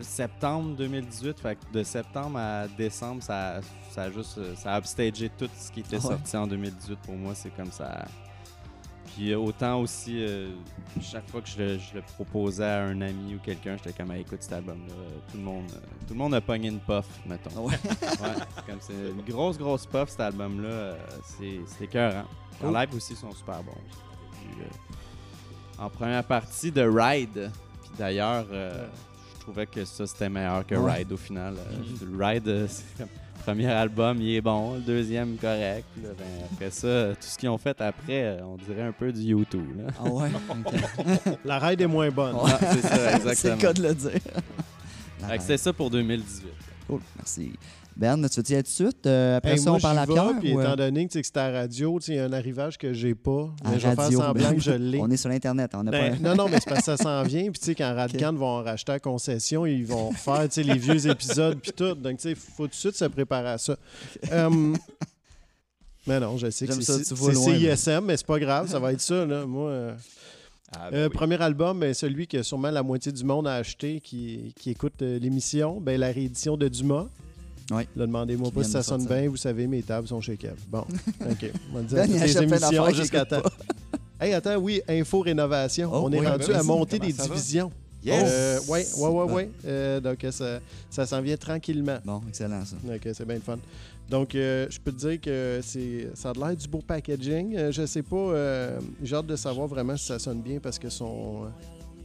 septembre 2018. Fait que de septembre à décembre, ça, ça a juste ça a upstagé tout ce qui était ouais. sorti en 2018. Pour moi, c'est comme ça. Puis euh, autant aussi, euh, chaque fois que je le, je le proposais à un ami ou quelqu'un, j'étais comme, Hey, écoute cet album-là, euh, tout le monde, tout le monde a pogné une puff, mettons. Ah ouais. Comme c'est une grosse, grosse puff, cet album-là. c'est c'est écœurant. En Cool. live aussi, ils sont super bons. Puis, euh, en première partie de Ride, puis d'ailleurs, euh, trouvais que ça, c'était meilleur que Ouais. Ride au final. Euh, Le Ride, euh, c'est comme... Premier album, il est bon. Le deuxième, correct. Là, ben, après ça, tout ce qu'ils ont fait après, euh, on dirait un peu du YouTube. Ah ouais? La raid est moins bonne. Ouais. Ah, c'est ça, C'est exactement. le cas de le dire. C'est ça pour 2018. Cool, merci. Ben, tu être tout de suite? Euh, après Hey, ça, moi, on parle à Pierre? Puis ou, euh, étant donné que c'est à la radio, tu sais, il y a un arrivage que j'ai pas. à Mais je vais faire radio, semblant ben, que je l'ai. On est sur l'Internet. On n'a Ben, pas... non, non, mais c'est parce que ça s'en vient. Puis, tu sais, quand Radcan vont en racheter la concession, ils vont refaire, les vieux épisodes, puis tout. Donc, tu sais, il faut tout de suite se préparer à ça. Euh, mais non, je sais que c'est CISM, mais c'est pas grave, ça va être ça, là. Moi, euh, Ah, ben Euh, oui. Premier album, ben, celui que sûrement la moitié du monde a acheté qui, qui écoute euh, l'émission, ben, la réédition de Dumas. Ouais. Là, demandez-moi pas si ça sonne bien. Vous savez, mes tables sont chez Kev. Bon, OK. On va dire Ben, toutes émissions jusqu'à temps. Hey, attends, oui, info rénovation. Oh, On est oui, rendu ben à oui, monter des divisions. Yes! Ouais, ouais, ouais. Euh, donc, ça, ça s'en vient tranquillement. Bon, excellent ça. Ok, c'est bien le fun. Donc, euh, je peux te dire que c'est, ça a l'air du beau packaging. Euh, je sais pas, euh, j'ai hâte de savoir vraiment si ça sonne bien parce que son,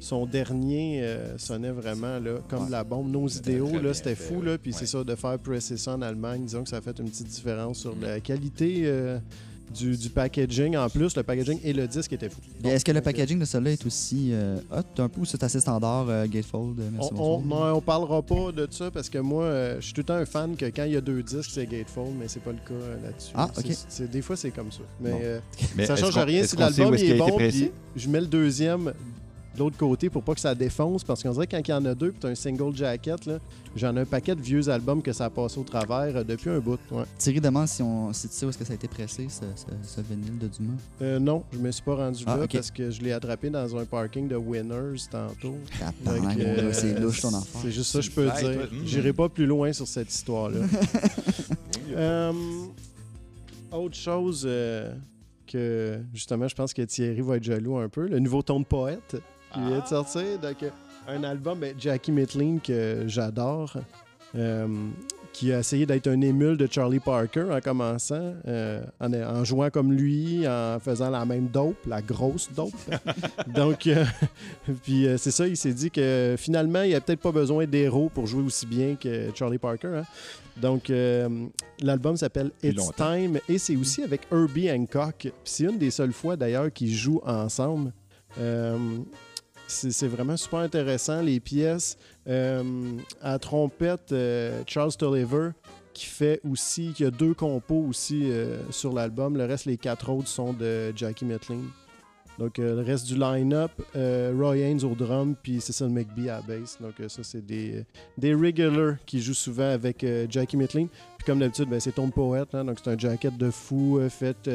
son dernier euh, sonnait vraiment là, comme Ouais. la bombe. Nos idéaux, là, c'était fou. Là, puis c'est ça, de faire presser ça en Allemagne, disons que ça a fait une petite différence sur Mm. la qualité euh, du, du packaging. En plus, le packaging et le disque étaient fous. Est-ce que le Donc, packaging de celui-là est aussi euh, hot un peu ou c'est assez standard euh, Gatefold euh, merci, On, on, bonsoir? non, on parlera pas de ça parce que moi, euh, je suis tout le temps un fan que quand il y a deux disques, c'est Gatefold, mais c'est pas le cas euh, là-dessus. Ah, ok. des fois, c'est comme ça. Mais Bon. euh, Mais ça change rien si l'album est bon, puis je mets le deuxième de l'autre côté pour pas que ça défonce parce qu'on dirait que quand il y en a deux puis t'as un single jacket, là, j'en ai un paquet de vieux albums que ça a passé au travers euh, depuis un bout. Ouais. Thierry demande si, on, si tu sais où est-ce que ça a été pressé, ce, ce, ce vinyle de Dumas. Euh, non, je me suis pas rendu Ah, là parce que je l'ai attrapé dans un parking de Winners tantôt. Euh, c'est louche ton affaire. C'est juste ça que je peux dire. Mm. J'irai pas plus loin sur cette histoire-là. Euh, autre chose euh, que justement, je pense que Thierry va être jaloux un peu, le nouveau ton de poète qui vient de sortir. Donc, un album, ben, Jackie Mitlin que j'adore, euh, qui a essayé d'être un émule de Charlie Parker en commençant, euh, en, en jouant comme lui, en faisant la même dope, la grosse dope. Donc, euh, puis c'est ça, il s'est dit que finalement, il n'y a peut-être pas besoin d'héros pour jouer aussi bien que Charlie Parker. hein. Donc, euh, l'album s'appelle It's longtemps. Time et c'est aussi avec Herbie Hancock. C'est une des seules fois d'ailleurs qu'ils jouent ensemble. Euh, c'est vraiment super intéressant, les pièces. Euh, à trompette, euh, Charles Tolliver, qui fait aussi, qui a deux compos aussi euh, sur l'album. Le reste, les quatre autres sont de Jackie Mitlin. Donc, le reste du line-up, Roy Haynes au drum, puis Cecil McBee à la bass. Donc, ça, c'est des, des regulars qui jouent souvent avec Jackie Mitlin. Puis, comme d'habitude, ben, c'est ton poète. hein. donc, c'est un jacket de fou fait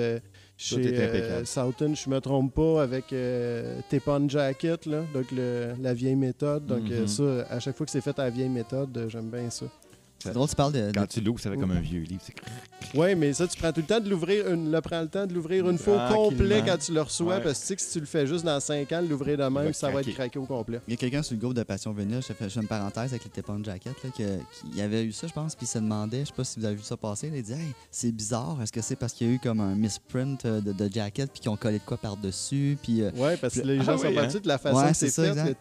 chez euh. Southern, je me trompe pas, avec euh, Tepon Jacket, là, donc le- la vieille méthode. Donc, euh, Mhm. ça, à chaque fois que c'est fait à la vieille méthode, j'aime bien ça. C'est drôle, tu parles de. de- Quand tu l'ouvres, ça fait comme un vieux livre. c'est- Oui, mais ça, tu prends tout le temps de l'ouvrir, une, le prends le temps de l'ouvrir une fois au complet quand tu le reçois, Ouais. parce que tu sais que si tu le fais juste dans 5 ans, l'ouvrir de même, ça va être craquer. craqué au complet. Il y a quelqu'un sur le groupe de Passion Vénile, je fais, une parenthèse avec les Tepon Jacket, là, que- qui avait eu ça, je pense, puis il se demandait, je sais pas si vous avez vu ça passer, là, il dit Hey, c'est bizarre, est-ce que c'est parce qu'il y a eu comme un misprint euh, de, de jacket, puis qu'ils ont collé de quoi par-dessus, puis. euh, Ouais, parce que les Ah gens sont oui, pas hein? dessus de la façon Ouais, que c'est c'est ça, fait.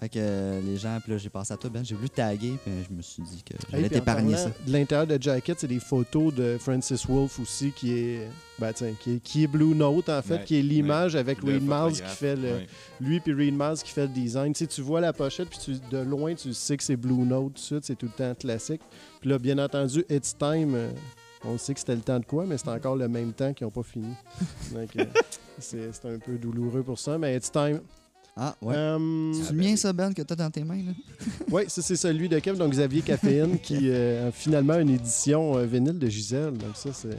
Fait que euh, les gens, puis là, j'ai pensé à toi, Ben, j'ai voulu taguer, puis je me suis dit que Hey, j'allais en t'épargner ça. De l'intérieur de Jacket, c'est des photos de Francis Wolff aussi, qui est, ben, tiens, qui est, qui est Blue Note, en fait, Ouais, qui est l'image avec Reed Miles qui fait le, ouais. lui puis Reed Miles qui fait le design. Tu sais, tu vois la pochette, puis tu- de loin, tu sais que c'est Blue Note, tout de suite, c'est tout le temps classique. Puis là, bien entendu, It's Time, euh, on sait que c'était le temps de quoi, mais c'est encore le même temps qu'ils n'ont pas fini. Donc, euh, c'est c'est un peu douloureux pour ça, mais It's Time. Ah, ouais. Euh, c'est le mien, ça, Ben, que t'as dans tes mains, là oui, ça c'est celui de Kev, donc Xavier Caféine, qui euh, a finalement une édition euh, vinyle de Gisèle. Donc ça, c'est...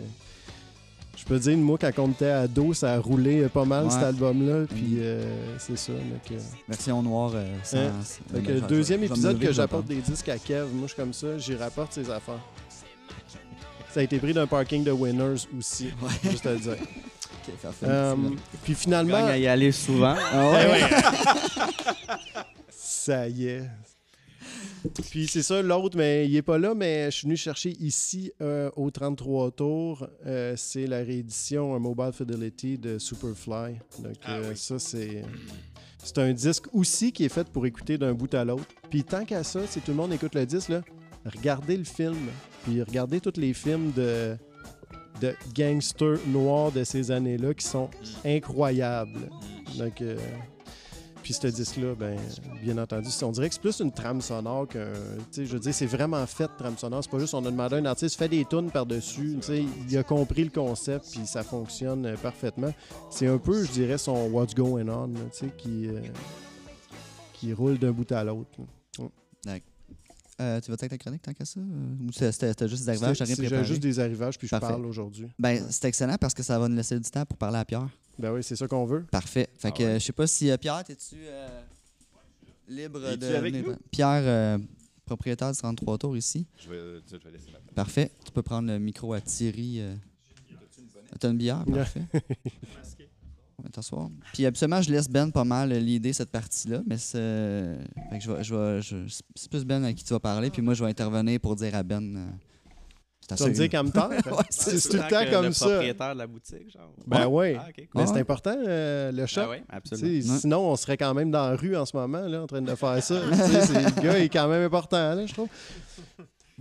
Je peux dire, moi, quand on était ado, ça a roulé euh, pas mal, Ouais. cet album-là. Puis euh, c'est ça. Donc, euh, Version noire, euh, sans. Hein? deuxième épisode que j'apporte des disques à Kev. Moi, je suis comme ça, j'y rapporte ses affaires. Ça a été pris d'un parking de Winners aussi, Ouais. juste à le dire. Euh, puis finalement, Gagne à y aller souvent. Ah ouais? ça y est. Puis c'est ça, l'autre, mais il est pas là, mais je suis venu chercher ici euh, au 33 tours. Euh, c'est la réédition euh, Mobile Fidelity de Superfly. Donc Ah euh, oui. ça, c'est... C'est un disque aussi qui est fait pour écouter d'un bout à l'autre. Puis tant qu'à ça, si tout le monde écoute le disque, là, regardez le film. Puis regardez tous les films de, de gangsters noirs de ces années-là qui sont incroyables. Donc, euh, puis ce disque-là, ben, bien entendu, on dirait que c'est plus une trame sonore sais, je veux dire, c'est vraiment fait, trame sonore. C'est pas juste on a demandé à un artiste, fait des tunes par-dessus. Il a compris le concept, puis ça fonctionne euh, parfaitement. C'est un peu, je dirais, son What's Going On, là, qui, euh, qui roule d'un bout à l'autre. Euh, tu vas être ta chronique tant qu'à ça? euh, Ou c'était juste des arrivages, t'as rien préparé? J'ai juste des arrivages, puis je Parfait. parle aujourd'hui. Ben, c'est excellent parce que ça va nous laisser du temps pour parler à Pierre. Ben oui, c'est ça qu'on veut. Parfait. Fait Ah que ouais. je sais pas si euh, Pierre, t'es-tu euh, libre Es-tu de. avec nous? Pierre, euh, propriétaire du 33 tours ici. Je vais, je vais laisser la place. Parfait. Tu peux prendre le micro à Thierry. euh. T'as une bière? Ouais. Parfait. On va t'asseoir. Puis absolument, je laisse Ben pas mal l'idée cette partie-là, mais c'est. Fait que je vais, je vais- je- c'est plus Ben à qui tu vas parler, puis moi je vais intervenir pour dire à Ben. euh, c'est Tu vas me dire assez- comme tard. Ouais, c'est c'est tout le temps comme le ça. propriétaire de la boutique, genre. Ben oui. Ah, ok, cool. Mais Ah c'est ouais. important, euh, le shop. Ah oui, Tu absolument. sais, Ouais. Sinon, on serait quand même dans la rue en ce moment, là, en train de faire ça. Tu sais, c'est- le gars est quand même important, là, je trouve.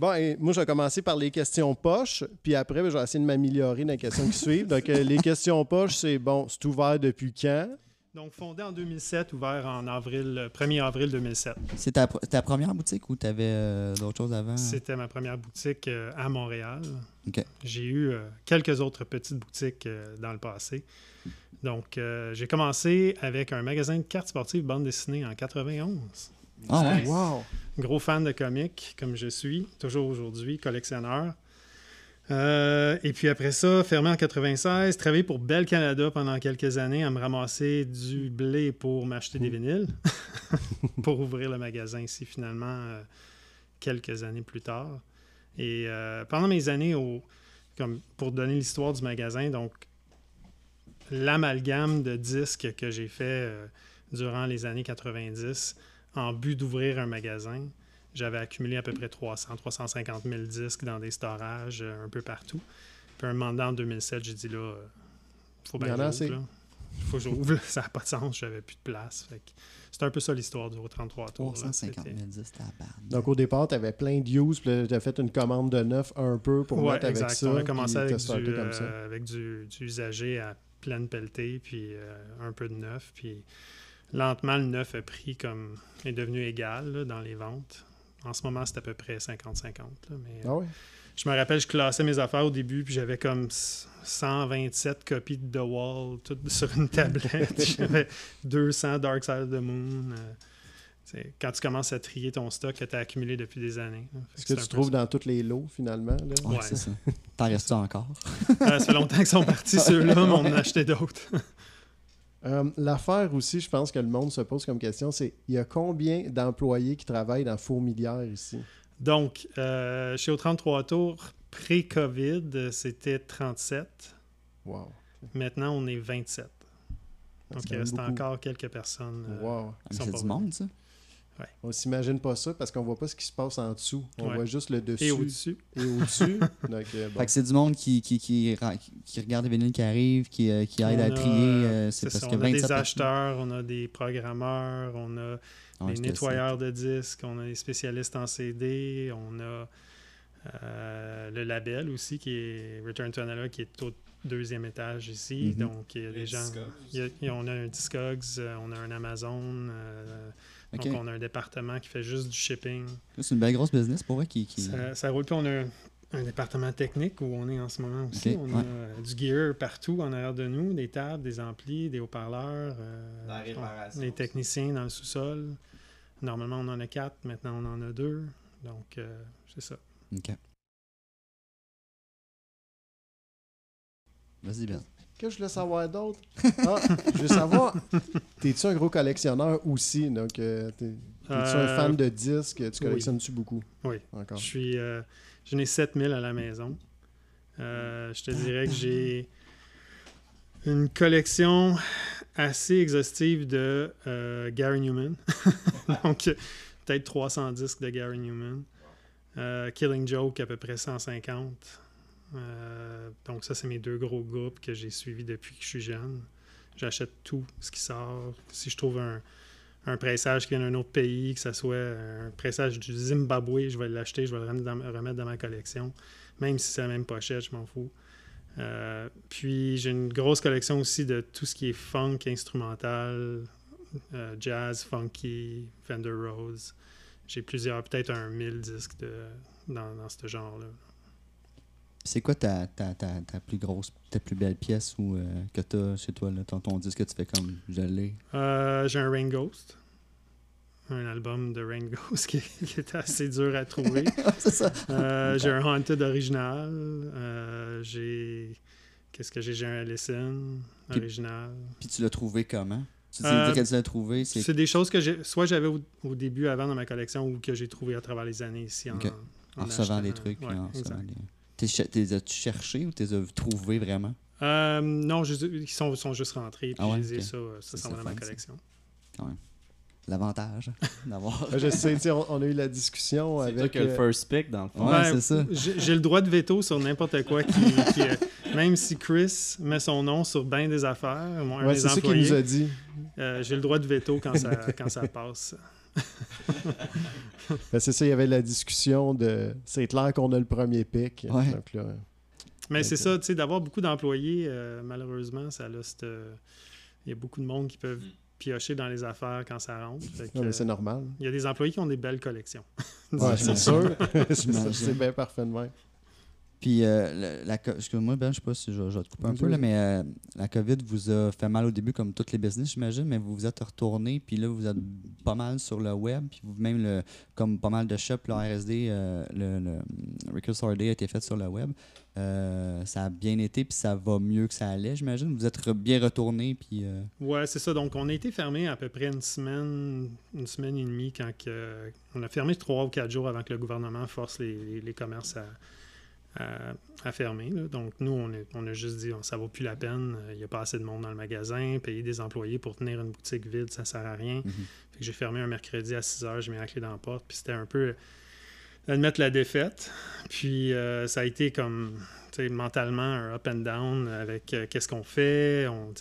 Bon, et moi, je vais commencer par les questions poches, puis après, ben, je vais essayer de m'améliorer dans les questions qui suivent. Donc, euh, les questions poches, c'est bon, c'est ouvert depuis quand? Donc, fondé en 2007, ouvert en avril, euh, 1er avril 2007. C'est ta, ta première boutique ou t'avais euh, d'autres choses avant? C'était ma première boutique euh, à Montréal. OK. J'ai eu euh, quelques autres petites boutiques euh, dans le passé. Donc, euh, j'ai commencé avec un magasin de cartes sportives bande dessinée en 91. Ah ouais? Wow! Gros fan de comics, comme je suis, toujours aujourd'hui, collectionneur. Euh, et puis après ça, fermé en 96, travaillé pour Bell Canada pendant quelques années à me ramasser du blé pour m'acheter des vinyles, pour ouvrir le magasin ici finalement euh, quelques années plus tard. Et euh, pendant mes années, au, comme pour donner l'histoire du magasin, donc l'amalgame de disques que j'ai fait euh, durant les années 90 en but d'ouvrir un magasin. J'avais accumulé à peu près 300, 350 000 disques dans des storages euh, un peu partout. Puis un moment donné, en 2007, j'ai dit là, euh, faut Il bien en que a j'ouvre, là. Faut que j'ouvre. là. Ça n'a pas de sens. J'avais plus de place. Fait que C'est un peu ça l'histoire du 33 tours. là. 350 C'était- 000 10, tabarnak. Donc, au départ, tu avais plein de use, puis tu as fait une commande de neuf un peu pour Ouais, mettre avec exact. ça. On a commencé avec, du, euh, avec du, du usager à pleine pelletée, puis euh, un peu de neuf. Puis lentement, le neuf a pris comme. est devenu égal là, dans les ventes. En ce moment, c'est à peu près 50-50. là, Mais, Ah ouais? Je me rappelle, je classais mes affaires au début, puis j'avais comme 127 copies de The Wall, toutes sur une tablette. j'avais 200 Dark Side of the Moon. euh, c'est quand tu commences à trier ton stock que tu as accumulé depuis des années. Fait Ce que tu trouves ça. dans tous les lots, finalement. Là. Ouais, Ouais. c'est ça. T'en restes-tu encore? Euh, ça fait longtemps qu'ils sont partis, ceux-là, mais on en a acheté d'autres. Euh, L'affaire aussi, je pense que le monde se pose comme question, c'est il y a combien d'employés qui travaillent dans Fourmilière ici? Donc, euh, chez au 33 Tours, pré-COVID, c'était 37. Wow. Maintenant, on est 27. C'est Donc, il reste beaucoup. encore quelques personnes. euh, Wow. C'est pas du monde, ça? On s'imagine pas ça parce qu'on voit pas ce qui se passe en dessous. On Ouais. voit juste le dessus Et au-dessus. et au-dessus. Donc, euh, bon. Fait que c'est du monde qui, qui, qui, ra- qui regarde les vinyles qui arrivent, qui, euh, qui aide à trier. euh, C'est parce ça, que on a 27 des personnes. acheteurs, on a des programmeurs, on a Ouais, des nettoyeurs de disques, on a des spécialistes en CD, on a euh, le label aussi qui est Return to Analog qui est au deuxième étage ici. Mhm. Donc il y a des gens. il y a- on a un Discogs, on a un Amazon. Donc on a un département qui fait juste du shipping. C'est une belle grosse business pour eux qui. qui... Ça, ça roule. Puis on a un, département technique où on est en ce moment aussi. On ouais. a du gear partout en arrière de nous, des tables, des amplis, des haut-parleurs. euh, La réparation Les aussi. techniciens dans le sous-sol. Normalement, on en a quatre. Maintenant, on en a deux. Donc, euh, c'est ça. Ok. Vas-y, Ben. Que je voulais savoir d'autre? Ah, je veux savoir, t'es-tu un gros collectionneur aussi? Donc, euh, t'es, tu un Euh, fan de disques? Tu oui. collectionnes-tu beaucoup? Oui. Encore. Je suis. euh, J'en ai 7000 à la maison. Euh, je te dirais que j'ai une collection assez exhaustive de euh, Gary Newman. Donc, euh, peut-être 300 disques de Gary Newman. Euh, Killing Joke, à peu près 150. Euh, donc, ça, c'est mes deux gros groupes que j'ai suivis depuis que je suis jeune. J'achète tout ce qui sort. Si je trouve un, un pressage qui vient d'un autre pays, que ce soit un pressage du Zimbabwe, je vais l'acheter, je vais le remettre dans, ma collection. Même si c'est la même pochette, je m'en fous. Euh, puis j'ai une grosse collection aussi de tout ce qui est funk, instrumental, euh, jazz, funky, Fender Rhodes. J'ai plusieurs, peut-être un 1000 disques dans ce genre-là. C'est quoi ta, ta, ta, ta plus grosse, ta plus belle pièce ou, euh, que tu as chez toi, là, ton, ton disque que tu fais comme je l'ai? Euh, j'ai un Rain Ghost. Un album de Rain Ghost qui, qui est assez dur à trouver. Euh, j'ai un Haunted original. J'ai. Qu'est-ce que j'ai? J'ai un Ellison Puis- original. Puis tu l'as trouvé comment? Tu Euh, tu l'as trouvé, c'est... Des choses que j'ai, soit j'avais au, au début avant dans ma collection ou que j'ai trouvé à travers les années ici en, Ok. en recevant des trucs. Ouais, en recevant des- T'es T'es as-tu cherché ou t'es as trouvés vraiment? Euh, non, je- ils sont, sont juste rentrés. Puis Ah ouais, je les ai, ok. ça, euh, ça Ça, s'en va c'est dans ma fun, ça. collection. L'avantage d'avoir... Je sais, on, on a eu la discussion C'est avec. le euh, first pick, dans le fond. Ouais, Ben, c'est ça. J'ai j'ai le droit de veto sur n'importe quoi qui, qui, euh, même si Chris met son nom sur bien des affaires, moi, un ouais, des c'est ça qu'il employés, nous a dit. euh, j'ai le droit de veto quand ça, quand ça passe. Ben, c'est ça, il y avait la discussion de. C'est clair qu'on a le premier pic. Ouais. Donc là, Mais c'est ça, tu sais, d'avoir beaucoup d'employés, euh, malheureusement, ça a cette, euh, Il y a beaucoup de monde qui peuvent piocher dans les affaires quand ça rentre. Fait que, non, mais euh, c'est normal. il y a des employés qui ont des belles collections. Ouais, c'est sûr. C'est bien parfait de même. Puis, euh, la, excuse-moi, Ben, je sais pas si je, je vais te couper un peu, là, mais euh, la COVID vous a fait mal au début, comme tous les business, j'imagine, mais vous vous êtes retourné, puis là, vous êtes pas mal sur le web, puis vous-même, le, comme pas mal de shops, le RSD, euh, le, le Day a été fait sur le web. Euh, ça a bien été, puis ça va mieux que ça allait, j'imagine. Vous êtes re- bien retourné, puis. euh, Ouais, c'est ça. Donc, on a été fermé à peu près une semaine, une semaine et demie quand on a fermé trois ou quatre jours avant que le gouvernement force les, les- les commerces à, à- à fermer. là. Donc, nous, on, est- on a juste dit, ça vaut plus la peine. Il n'y a pas assez de monde dans le magasin. Payer des employés pour tenir une boutique vide, ça sert à rien. Mhm. Fait que j'ai fermé un mercredi à 6 heures, j'ai mis la clé dans la porte. Puis c'était un peu admettre la défaite. Puis euh, ça a été comme, tu sais, mentalement un up and down avec euh, qu'est-ce qu'on fait. On,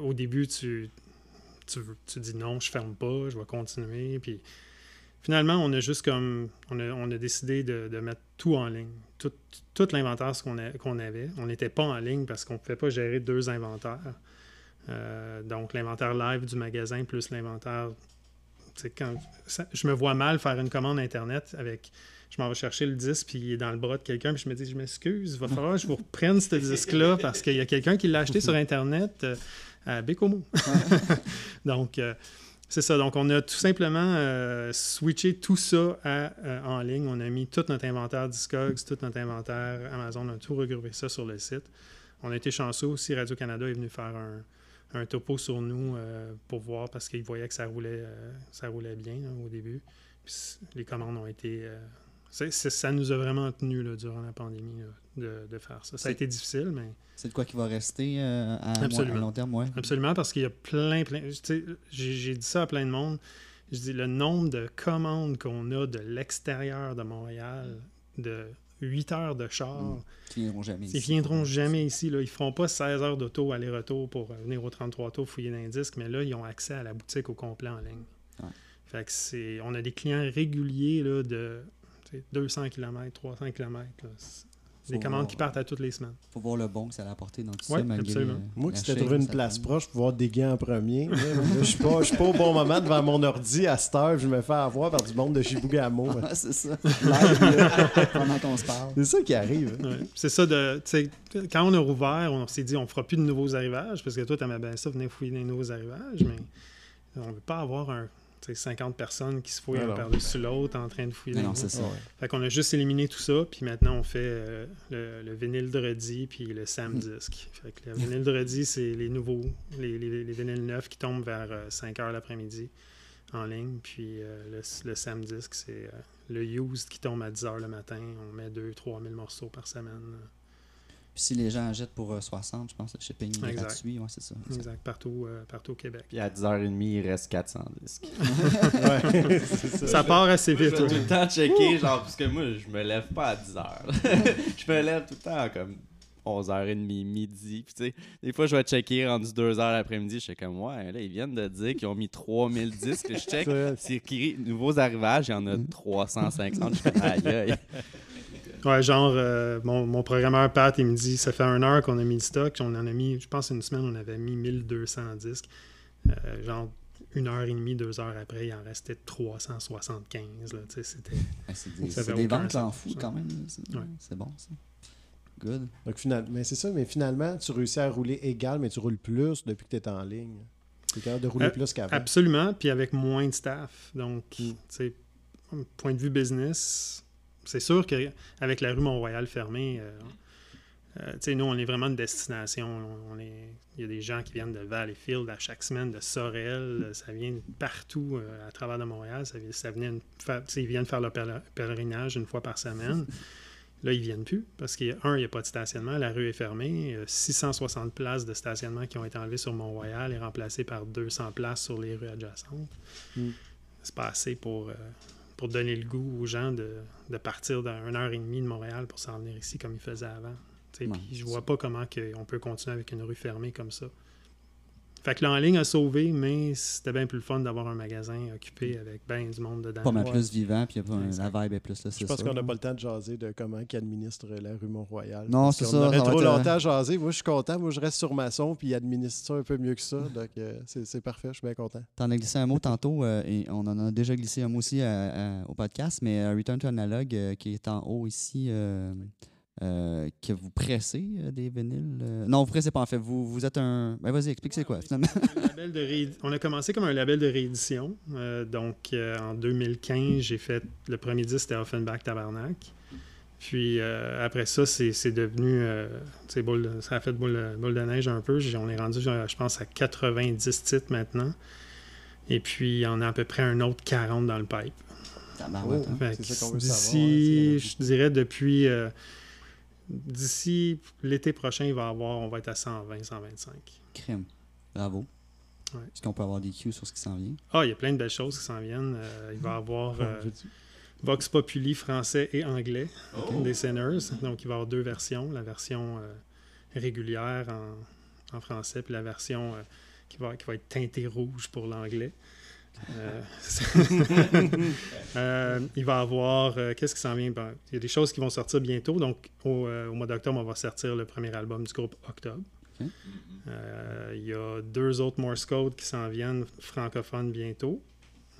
au début, tu, tu, tu dis non, je ferme pas, je vais continuer. Puis finalement, on a juste comme, on a, on a décidé de, de mettre tout en ligne. Tout, tout l'inventaire qu'on avait. On n'était pas en ligne parce qu'on ne pouvait pas gérer deux inventaires. Euh, donc, l'inventaire live du magasin plus l'inventaire. Quand, ça- je me vois mal faire une commande Internet avec. Je m'en vais chercher le disque, puis il est dans le bras de quelqu'un, puis je me dis, je m'excuse, il va falloir que je vous reprenne ce disque-là parce qu'il y a quelqu'un qui l'a acheté sur Internet euh, à Bécomo. Donc, euh, c'est ça. Donc, on a tout simplement euh, switché tout ça euh, en ligne. On a mis tout notre inventaire Discogs, tout notre inventaire Amazon, on a tout regroupé ça sur le site. On a été chanceux aussi. Radio-Canada est venu faire un, topo sur nous euh, pour voir parce qu'ils voyaient que ça roulait, ça roulait bien au début. Les commandes ont été. Ça nous a vraiment tenu là, durant la pandémie là, de, de faire ça. Ça a été difficile, mais C'est de quoi qui va rester euh, à, moyen- Absolument. à long terme, ouais. Absolument, parce qu'il y a plein, plein. J'ai dit ça à plein de monde. Je dis le nombre de commandes qu'on a de l'extérieur de Montréal, de 8 heures de char, Mm. Qui viendront jamais ils ici. viendront jamais ici. Là. Ils feront pas 16 heures d'auto aller-retour pour venir au 33 tours fouiller dans les disques, mais là, ils ont accès à la boutique au complet en ligne. Ouais. Fait que c'est. On a des clients réguliers là, de tu sais, 200 km, 300 km. Des commandes voir- qui partent à toutes les semaines. faut voir le bon que ça a apporté dans tout Ouais, ça, malgré absolument. euh, Moi qui t'ai shake, trouvé une place prend. proche pour voir des gants en premier, je suis pas, je suis pas au bon moment devant mon ordi à cette heure, je me fais avoir par du monde de Chibougamau. Ah, c'est ça. Pendant qu'on se parle. C'est ça qui arrive. hein. Ouais. C'est ça de. Quand on a rouvert, on s'est dit on fera plus de nouveaux arrivages parce que toi, t'aimais bien ça, venir fouiller des nouveaux arrivages, mais on veut pas avoir un, 50 personnes qui se fouillent un non. par-dessus l'autre en train de fouiller non, c'est ça. Ouais. Fait qu'on a juste éliminé tout ça, puis maintenant on fait euh, le, le vinyle de Reddy puis le Sam Disc. Fait que le vinyle de Reddy, c'est les nouveaux, les, les, les vinyles neufs qui tombent vers 5 heures l'après-midi en ligne, puis euh, le, le Sam Disc, c'est euh, le used qui tombe à 10 heures le matin. On met 2-3 000 morceaux par semaine. Puis si les gens achètent pour euh, 60, je pense que le shipping est Exact. gratuit. Ouais, c'est ça. Exact, partout, euh, partout au Québec. Puis à 10h30, il reste 400 disques. Ouais, c'est ça. Ça part assez Moi, je vite. vais tout le temps checker, genre, parce que moi, je me lève pas à 10h. je me lève tout le temps comme 11h30, midi. Puis, tu sais, des fois, je vais checker rendu 2h l'après-midi. Je suis comme, ouais, là, ils viennent de dire qu'ils ont mis 3000 disques. Je check, C'est- nouveaux arrivages, il y en a 350. Je fais, aïe, aïe. Ouais, genre, euh, mon, mon programmeur Pat, il me dit ça fait une heure qu'on a mis le stock. On en a mis, je pense, une semaine, on avait mis 1200 disques. Euh, genre, une heure et demie, deux heures après, il en restait 375. Là, tu sais, c'était... Ouais, c'est des, Ça c'est fait des ventes en fou quand même. C'est Ouais. c'est bon, ça. Good. Donc, final- mais c'est ça, mais finalement, tu réussis à rouler égal, mais tu roules plus depuis que tu es en ligne. Tu es capable de rouler Euh, plus qu'avant. Absolument, puis avec moins de staff. Donc, Mm. tu sais, point de vue business, c'est sûr qu'avec la rue Mont-Royal fermée, euh, Euh, tu sais, nous, on est vraiment une destination. On, on est, il y a des gens qui viennent de Valleyfield à chaque semaine, de Sorel. Ça vient de partout euh, à travers de Montréal. Ça, venait ils viennent faire le pèler- pèlerinage une fois par semaine. Là, ils viennent plus parce qu'il y a un, il n'y a pas de stationnement, la rue est fermée. Il y a 660 places de stationnement qui ont été enlevées sur Mont-Royal et remplacées par 200 places sur les rues adjacentes. Mm. C'est pas assez pour, euh, pour donner le goût aux gens de, de partir d'une heure et demie de Montréal pour s'en venir ici comme ils faisaient avant. Puis je vois pas comment on peut continuer avec une rue fermée comme ça. Fait que l'en ligne a sauvé, mais c'était bien plus le fun d'avoir un magasin occupé avec bien du monde dedans. Pas mal Ouais. plus vivant, puis y a pas un- Exact. la vibe est plus là, Je c'est pense qu'on n'a pas le temps de jaser de comment ils administrent la rue Mont-Royal. Non, Parce c'est ça, aurait ça trop être, euh, longtemps à jaser. Moi, je suis content. Moi, je reste sur maçon, puis ils administrent ça un peu mieux que ça. Donc, euh, c'est parfait. Je suis bien content. T'en as glissé un mot tantôt, euh, et on en a déjà glissé un mot aussi euh, euh, au podcast, mais euh, Return to Analog, euh, qui est en haut ici, euh, euh, que vous pressez euh, des vinyles. euh, Non, vous pressez pas en fait. Vous, vous êtes un. Ben vas-y, explique c'est quoi finalement. Un label de réé- On a commencé comme un label de réédition. Euh, donc, euh, en 2015, j'ai fait le premier disque, c'était Offenbach Tabarnak. Puis euh, après ça, c'est c'est devenu. euh, boule de- ça a fait boule, de- boule de neige un peu. On est rendu, je pense, à 90 titres maintenant. Et puis, il y en a à peu près un autre 40 dans le pipe. Veut D'ici, savoir, hein, je dirais depuis. D'ici l'été prochain, il va avoir, on va être à 120, 125. Crème. Bravo. Ouais. Est-ce qu'on peut avoir des cues sur ce qui s'en vient? Ah, il y a plein de belles choses qui s'en viennent. Euh, il va y avoir euh? Vox Populi français et anglais Oh. des Sinners. Donc, il va y avoir deux versions. La version euh, régulière en, en français, puis la version euh, qui, va, qui va être teintée rouge pour l'anglais. Euh, euh, il va y avoir. euh, Qu'est-ce qui s'en vient? Ben, il y a des choses qui vont sortir bientôt. Donc, au, euh, au mois d'octobre, on va sortir le premier album du groupe Octobre. Il y a deux autres Morse Code qui s'en viennent francophones bientôt.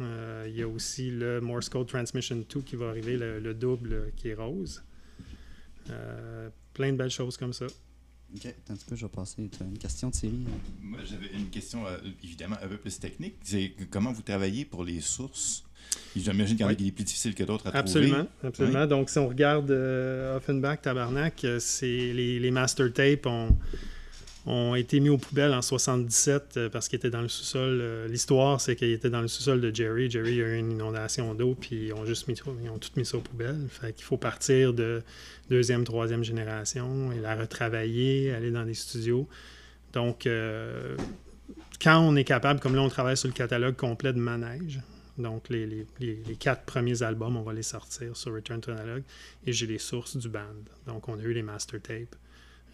Il y a aussi le Morse Code Transmission 2 qui va arriver, le, le double qui est rose. Plein de belles choses comme ça. Ok. Un petit peu, je vais passer. Tu as une question de série. hein? Moi, j'avais une question euh, évidemment un peu plus technique. C'est comment vous travaillez pour les sources? J'imagine qu'il y en a Oui. qui est plus difficile que d'autres à Absolument, trouver. absolument. Donc, si on regarde euh, Offenbach, Tabarnak, euh, c'est les, les master tapes ont, ont été mis aux poubelles en 77 euh, parce qu'ils étaient dans le sous-sol. Euh, L'histoire, c'est qu'ils étaient dans le sous-sol de Jerry. Jerry a eu une inondation d'eau, puis ils ont juste mis, ils ont tout mis ça aux poubelles. Fait qu'il faut partir de deuxième, troisième génération et la retravailler, aller dans des studios. Donc, euh, quand on est capable, comme là, on travaille sur le catalogue complet de Manège. Donc, les, les- quatre premiers albums, on va les sortir sur Return to Analog. Et j'ai les sources du band. Donc, on a eu les master tapes.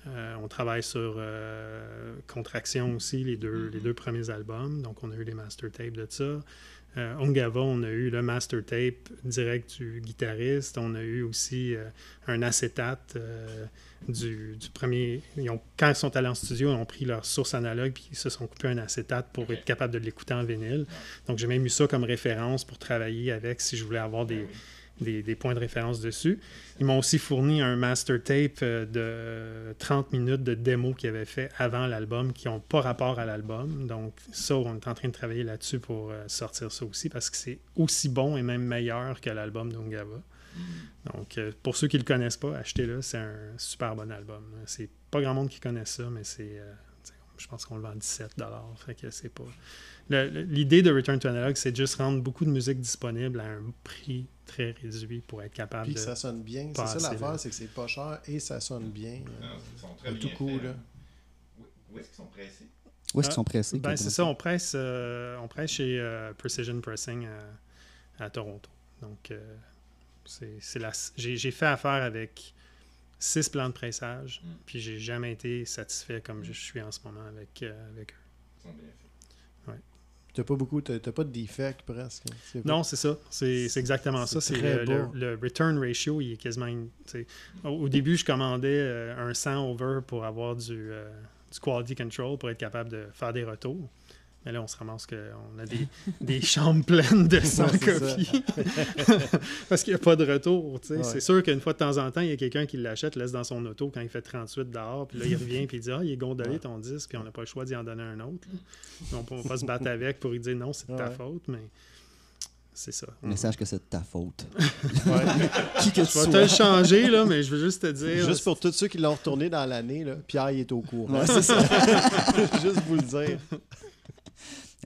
Euh, on travaille sur euh, Contraction aussi, les deux, les deux premiers albums. Donc, on a eu les master tapes de ça. Euh, Ungava, on a eu le master tape direct du guitariste. On a eu aussi euh, un acétate du, du premier. Ils ont, quand ils sont allés en studio, ils ont pris leur source analogue puis ils se sont coupés un acétate pour être capable de l'écouter en vinyle. Donc, j'ai même eu ça comme référence pour travailler avec si je voulais avoir des, des, points de référence dessus. Ils m'ont aussi fourni un master tape euh, de 30 minutes de démo qu'ils avaient fait avant l'album, qui n'ont pas rapport à l'album. Donc, ça, on est en train de travailler là-dessus pour euh, sortir ça aussi, parce que c'est aussi bon et même meilleur que l'album d'Ungava. Donc, euh, pour ceux qui ne le connaissent pas, achetez-le. C'est un super bon album. C'est pas grand monde qui connaît ça, mais c'est. je pense qu'on le vend 17 Fait que c'est pas. L'idée de Return to Analog, c'est juste rendre beaucoup de musique disponible à un prix très réduit pour être capable Puis de. ça sonne bien. C'est ça l'affaire, c'est que c'est pas cher et ça sonne bien. Ils sont très bien tout cool, là. hein. Où- est-ce qu'ils sont pressés? Où est-ce qu'ils sont pressés? Ben, c'est ça, on presse, euh, on presse chez euh, Precision Pressing à, à Toronto. Donc, euh, c'est c'est la j'ai j'ai fait affaire avec six plans de pressage, Mm. puis j'ai jamais été satisfait comme je suis en ce moment avec, euh, avec eux. Ils sont bien faits. T'as pas beaucoup, t'as pas de defect presque. Non, c'est ça. C'est c'est exactement ça. C'est le, beau. le- le return ratio, il est quasiment. Au, au début, je commandais euh, un 100 over pour avoir du, euh, du quality control pour être capable de faire des retours. Mais là, on se ramasse qu'on a des, des chambres pleines de 100 Ouais, copies. Parce qu'il n'y a pas de retour. Ouais. C'est sûr qu'une fois de temps en temps, il y a quelqu'un qui l'achète, laisse dans son auto quand il fait 38 dehors. Puis là, il revient puis il dit Ah, il est gondolé Ouais. ton disque, puis on n'a pas le choix d'y en donner un autre. Donc, on va pas se battre avec pour lui dire non, c'est de ta faute. Mais c'est ça. Message que c'est de ta faute. Qui que tu Je vais te le changer, là, mais je veux juste te dire. Juste pour tous ceux qui l'ont retourné dans l'année, Pierre il est au courant. Ouais, c'est ça. Juste vous le dire.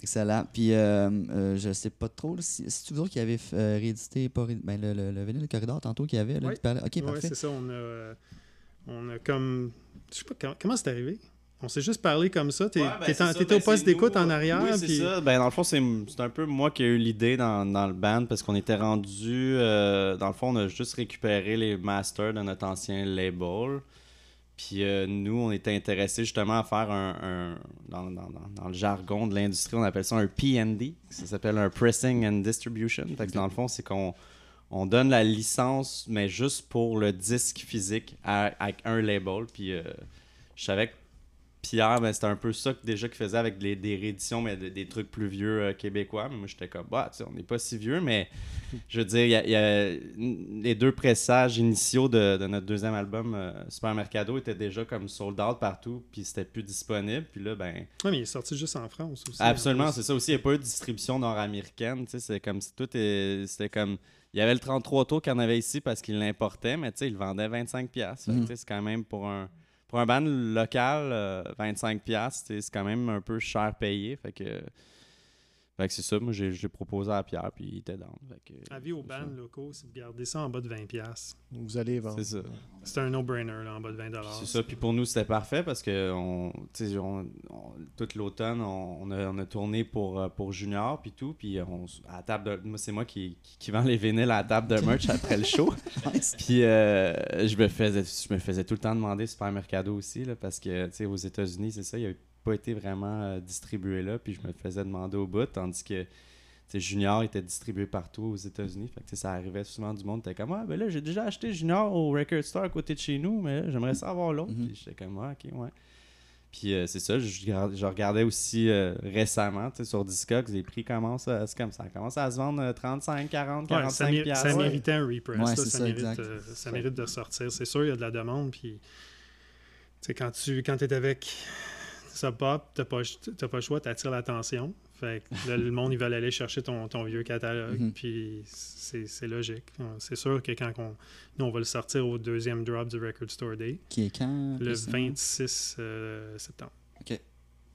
Excellent. Puis, euh, euh, je sais pas trop si c'est vous autres qui avez euh, réédité pas ré- ben, le, le, le vinyle, le corridor tantôt qu'il y avait. Là, Oui. Ok, parfait. c'est ça. On a, on a comme. Je sais pas comment, comment c'est arrivé? On s'est juste parlé comme ça. T'es- Ouais, ben, en- ça, t'étais ben, au poste d'écoute nous, en arrière. Oui, c'est puis- ça. Ben, dans le fond, c'est c'est un peu moi qui ai eu l'idée dans, dans le band parce qu'on était rendu. euh, dans le fond, on a juste récupéré les masters de notre ancien label. Puis euh, nous, on était intéressés justement à faire un. dans, le jargon de l'industrie, on appelle ça un PND. Ça s'appelle un Pressing and Distribution. Dans le fond, c'est qu'on on donne la licence, mais juste pour le disque physique à, un label. Puis euh, je savais que Pierre, ben, c'était un peu ça que déjà qu'il faisait avec les- des rééditions, mais des, des trucs plus vieux euh, québécois. Mais moi, j'étais comme, bah, on n'est pas si vieux, mais je veux dire, il y a, il y a- les deux pressages initiaux de, de notre deuxième album, euh, Super Mercado, étaient déjà comme sold out partout, puis c'était plus disponible. Puis là, ben, Ouais, mais il est sorti juste en France aussi. Absolument, en c'est ça aussi. Il n'y a pas eu de distribution nord-américaine. tu sais, C'est comme si tout est. C'était comme. Il y avait le 33 tours qu'il y en avait ici parce qu'il l'importait, mais tu sais, il vendait 25$. piastres. Fait que, Mhm. tu sais, C'est quand même pour un. Pour un band local, euh, 25$, piastres, tu sais, c'est quand même un peu cher payé. Fait que c'est ça. Moi, j'ai proposé à Pierre, puis il était dans. Avis aux bands locaux, si vous gardez ça en bas de 20$, Vous allez vendre. C'est ça. c'est un no-brainer là, en bas de 20$. C'est ça. Puis pour nous, c'était parfait parce que on, tu sais, on, on- tout l'automne, on, on a, on a tourné pour, euh, pour Junior puis tout. Puis on, à la table de, moi, c'est moi qui, qui, qui vend les vinyles à la table de merch après le show. Puis euh, je, me faisais, je me faisais tout le temps demander Super Mercado aussi là, parce que tu sais, aux États-Unis, c'est ça, il n'a pas été vraiment euh, distribué là. Puis je me faisais demander au bout, tandis que Junior était distribué partout aux États-Unis. Fait que, tu sais, ça arrivait souvent du monde. T'es comme, ah, ben là, j'ai déjà acheté Junior au Record Store à côté de chez nous, mais là, j'aimerais ça avoir l'autre. Mhm. Puis j'étais comme, ah, ok, ouais. Puis euh, c'est ça, je, regardais aussi euh, récemment, tu sais, sur Discogs, les prix commencent à, c'est comme ça, commence à se vendre euh, 35, 40, Ouais, 45 ça, mé- piastres. ça Ouais. méritait un repress. Ouais, ça, ça, mérite, exact. euh, ça mérite de sortir. C'est sûr, il y a de la demande. Puis, tu sais, quand tu quand es avec Sub Pop, tu n'as pas, t'as pas le choix, tu attires l'attention. Fait que là, le monde, ils veulent aller chercher ton, ton vieux catalogue. Mhm. Puis, c'est c'est logique. C'est sûr que quand on, nous, on va le sortir au deuxième drop du Record Store Day, Qui est quand le précisément? 26 euh, septembre.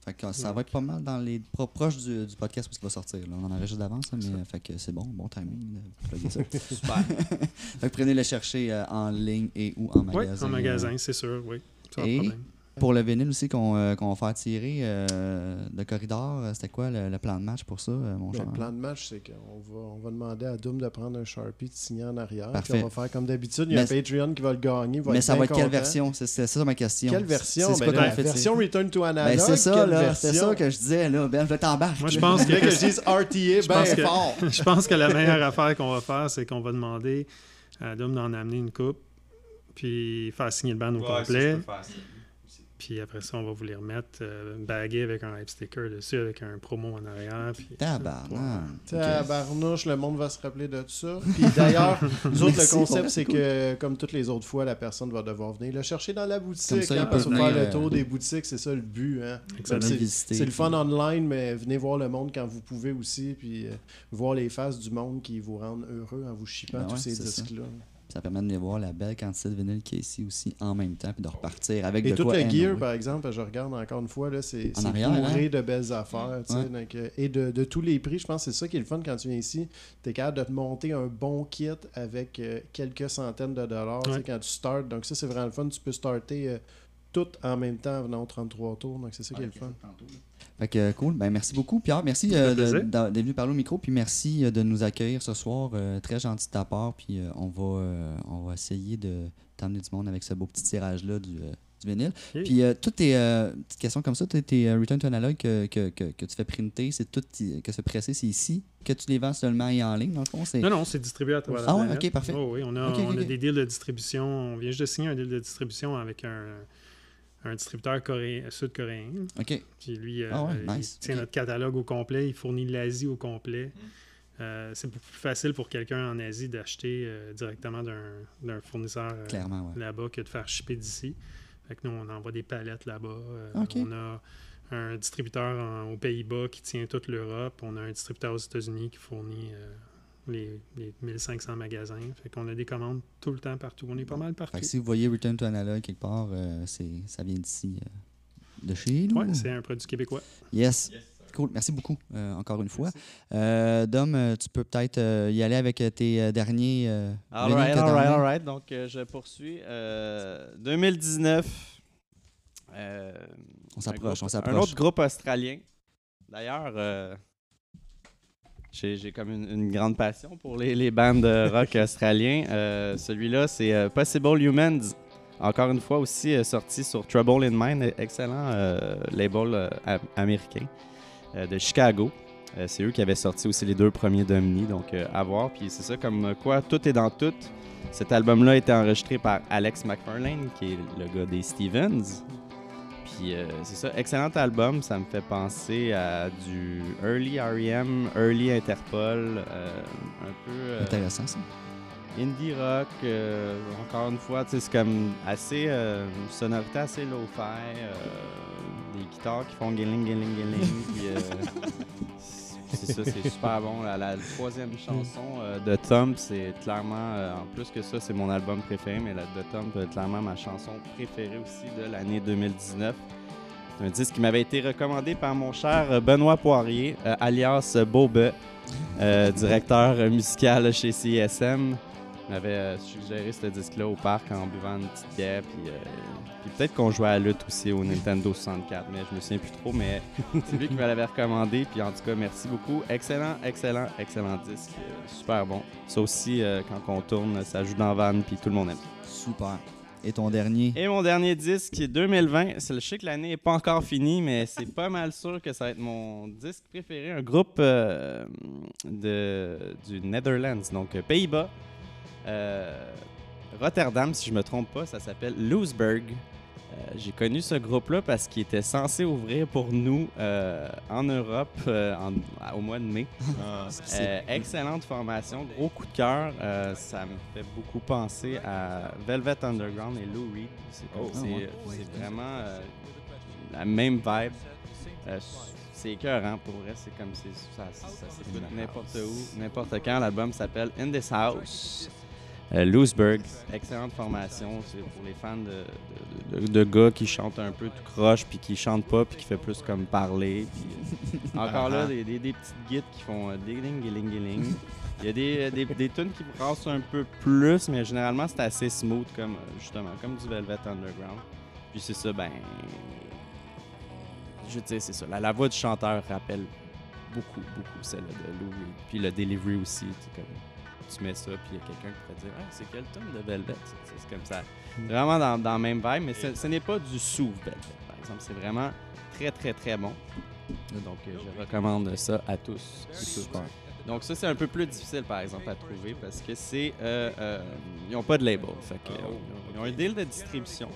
Fait que ça va être pas mal dans les pro- proches du, du podcast où il va sortir. Là. On en enregistre d'avance, là, mais fait que c'est bon, bon timing de ça. Super. fait que prenez le chercher euh, en ligne et ou en Oui, magasin. en euh, magasin, c'est sûr, oui. Pas de Et- problème. Pour le vinyle aussi qu'on euh, qu'on va faire tirer euh, de corridor, euh, c'était quoi le, le plan de match pour ça, euh, mon cher? le plan de match, c'est qu'on va, on va demander à Doom de prendre un Sharpie de signer en arrière. Parfait. Puis on va faire comme d'habitude. Il y a Mais- un Patreon qui va le gagner. il va Mais ça va être quelle version? C'est ça ma question. Quelle version? C'est Ben, quoi la fait version? Return to Analog. Ben, c'est ça, là. C'est version? ça que je disais, là. Ben, je t'embarque. Moi, je pense que que je dise RTA que- fort. je pense que la meilleure affaire qu'on va faire, c'est qu'on va demander à Dom d'en amener une coupe, puis faire signer le band au complet. Puis après ça, on va vous les remettre euh, bagués avec un hype sticker dessus, avec un promo en arrière. Puis, Tabarnak. Ok. Tabarnouche, le monde va se rappeler de ça. Puis d'ailleurs, nous autres, le concept, c'est que, comme toutes les autres fois, la personne va devoir venir le chercher dans la Comme boutique. ça, il hein, parce venir, faire le euh, tour des boutiques, c'est ça le but. Hein. Comme c'est- le fun online, mais venez voir le monde quand vous pouvez aussi, puis euh, voir les faces du monde qui vous rendent heureux en vous shippant Ben tous ouais, ces ça. disques-là. Ça permet de les voir la belle quantité de vinyle qui est ici aussi en même temps, puis de repartir avec Et de tout quoi le gear, anyway. par exemple, je regarde encore une fois, là, c'est bourré hein? de belles affaires. tu sais, Ouais. donc, euh, et de, de tous les prix, je pense que c'est ça qui est le fun quand tu viens ici. Tu es capable de te monter un bon kit avec euh, quelques centaines de dollars Ouais. quand tu starts. Donc ça, c'est vraiment le fun. Tu peux starter euh, tout en même temps en venant au 33 tours. Donc c'est ça qui est le fun. Fait que cool. Ben, merci beaucoup, Pierre. Merci euh, d'être venu parler au micro. Puis merci euh, de nous accueillir ce soir. Euh, très gentil de ta part. Puis on, va, on va essayer de t'emmener du monde avec ce beau petit tirage-là du, du vinyle. Puis toutes tes petites questions comme ça, tes, tes, Return to Analog que, que, que, que tu fais printer, c'est tout que se presser, c'est ici. Que tu les vends seulement et en ligne, dans le fond. C'est... Non, non, c'est distribué à travers Ah la planète. ok, parfait. Oh oui, on a, Ok, on a des deals de distribution. On vient juste de signer un deal de distribution avec un, un distributeur coréen, sud-coréen. OK. Puis lui, euh, Ah ouais, il nice. tient Ok. notre catalogue au complet, il fournit l'Asie au complet. Euh, c'est beaucoup plus facile pour quelqu'un en Asie d'acheter euh, directement d'un fournisseur euh, ouais. là-bas que de faire shipper d'ici. Fait que nous, on envoie des palettes là-bas. Euh, Ok. On a un distributeur en- aux Pays-Bas qui tient toute l'Europe. On a un distributeur aux États-Unis qui fournit euh, les, les 1500 magasins. Fait qu'on a des commandes tout le temps partout. On est pas mal partout. Fait que si vous voyez Return to Analog quelque part, euh, c'est, ça vient d'ici, euh, de chez nous. Ouais, c'est un produit québécois. Yes. Cool. Merci beaucoup, euh, encore une fois. Euh, Dom, tu peux peut-être euh, y aller avec tes euh, derniers. euh, All right, all right, all right. Donc, euh, je poursuis. Euh, 2019. euh, On s'approche, un on s'approche. Un autre groupe australien. D'ailleurs, euh, j'ai comme une, grande passion pour les, les bandes de rock australiens. Euh, Celui-là, c'est euh, Possible Humans. Encore une fois aussi euh, sorti sur Trouble in Mind, excellent label am- américain de Chicago. C'est eux qui avaient sorti aussi les deux premiers Domini, donc à voir. Puis c'est ça, comme quoi, tout est dans tout. Cet album-là a été enregistré par Alex McFarlane, qui est le gars des Stevens. Puis euh, c'est ça, excellent album. Ça me fait penser à du early R.E.M., early Interpol, euh, un peu euh, Intéressant, ça. indie rock. encore une fois, c'est comme assez une sonorité assez euh, des guitares qui font guiling, guiling, guiling. puis c'est ça, c'est super bon. La, la troisième chanson euh, de Thump, c'est clairement, euh, en plus que ça, c'est mon album préféré, mais la de Thump est clairement ma chanson préférée aussi de l'année 2019. C'est un disque qui m'avait été recommandé par mon cher euh, Benoît Poirier, euh, alias Bobe, euh, directeur euh, musical chez CSM. Il m'avait euh, suggéré ce disque-là au parc en buvant une petite bière. Puis, euh, puis peut-être qu'on jouait à la lutte aussi au Nintendo 64, mais je me souviens plus trop. Mais c'est lui qui me l'avait recommandé. Puis en tout cas, merci beaucoup. Excellent, excellent, excellent disque. Super bon. Ça aussi, euh, quand on tourne, ça joue dans Van, puis tout le monde aime. Super. Et ton dernier? Et mon dernier disque, 2020, c'est le- je sais que l'année n'est pas encore finie, mais c'est pas mal sûr que ça va être mon disque préféré. Un groupe euh, de, du Netherlands, donc euh, Pays-Bas. Euh, Rotterdam, si je me trompe pas, ça s'appelle Loosberg. Euh, J'ai connu ce groupe-là parce qu'il était censé ouvrir pour nous euh, en Europe euh, en- au mois de mai. Ah, Euh, excellente formation, gros coup de cœur. Euh, ça me fait beaucoup penser à Velvet Underground et Lou Reed. C'est Oh. Ah vraiment euh, la même vibe. Euh, c'est écœurant pour vrai. C'est comme c'est- ça, ça, ça s'écoute n'importe où, n'importe quand. L'album s'appelle In This House. Euh, excellente formation. C'est pour les fans de, de- de- de gars qui chantent un peu tout croche, puis qui chantent pas, puis qui fait plus comme parler. Puis, euh, encore là, des, des, des petites guides qui font euh, ding ding ding Il y a des, des, des tunes qui brassent un peu plus, mais généralement c'est assez smooth, comme euh, justement, comme du Velvet Underground. Puis c'est ça, ben. Je veux dire, c'est ça. La, la voix du chanteur rappelle beaucoup, beaucoup celle de Lou Reed. Puis le delivery aussi, sais, comme tu mets ça, puis il y a quelqu'un qui pourrait dire Ah, c'est quelle tune de Velvet? C'est comme ça. C'est vraiment dans, dans la même vibe, mais ce, ce n'est pas du sous Velvet, par exemple. C'est vraiment très, très, très bon. Donc, euh, je recommande ça à tous. Super. Donc, ça, c'est un peu plus difficile, par exemple, à trouver parce que c'est. euh, euh, ils n'ont pas de label. Fait que, euh, ils ont un deal de distribution.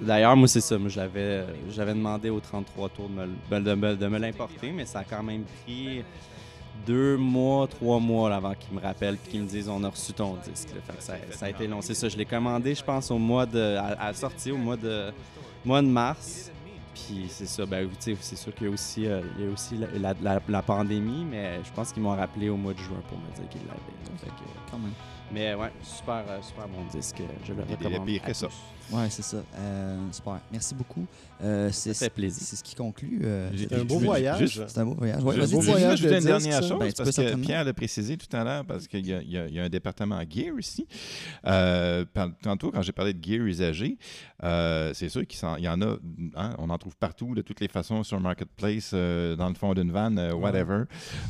D'ailleurs, moi, c'est ça. J'avais, j'avais demandé aux 33 tours de me, le- de me- de me l'importer, mais ça a quand même pris deux mois, trois mois là, avant qu'ils me rappellent et qu'ils me disent on a reçu ton disque. ça, ça a été long. C'est ça. Je l'ai commandé, je pense, au mois de. à, à la sortie au mois de, mois de mars. Puis c'est ça, ben, c'est sûr qu'il y a aussi, euh, il y a aussi la, la- la- la pandémie, mais je pense qu'ils m'ont rappelé au mois de juin pour me dire qu'ils l'avaient. Quand même. mais ouais, super, euh, super bon disque. Je le Il recommande. que ça. tous. Ouais, c'est ça. Euh, super. Merci beaucoup. Euh, c'est, Ça fait plaisir. C'est ce qui conclut. euh, C'est un beau voyage. juste- c'est un beau voyage. Ouais, Je vas-y, juste voyage ajouter de une dernière chose, Ben, parce que. Pierre l'a précisé tout à l'heure, parce qu'il y, a- y y un département gear ici. Euh, tantôt, quand j'ai parlé de gear usagé, euh, c'est sûr qu'il y en a, hein, on en trouve partout, de toutes les façons, sur Marketplace, euh, dans le fond d'une vanne, euh, whatever.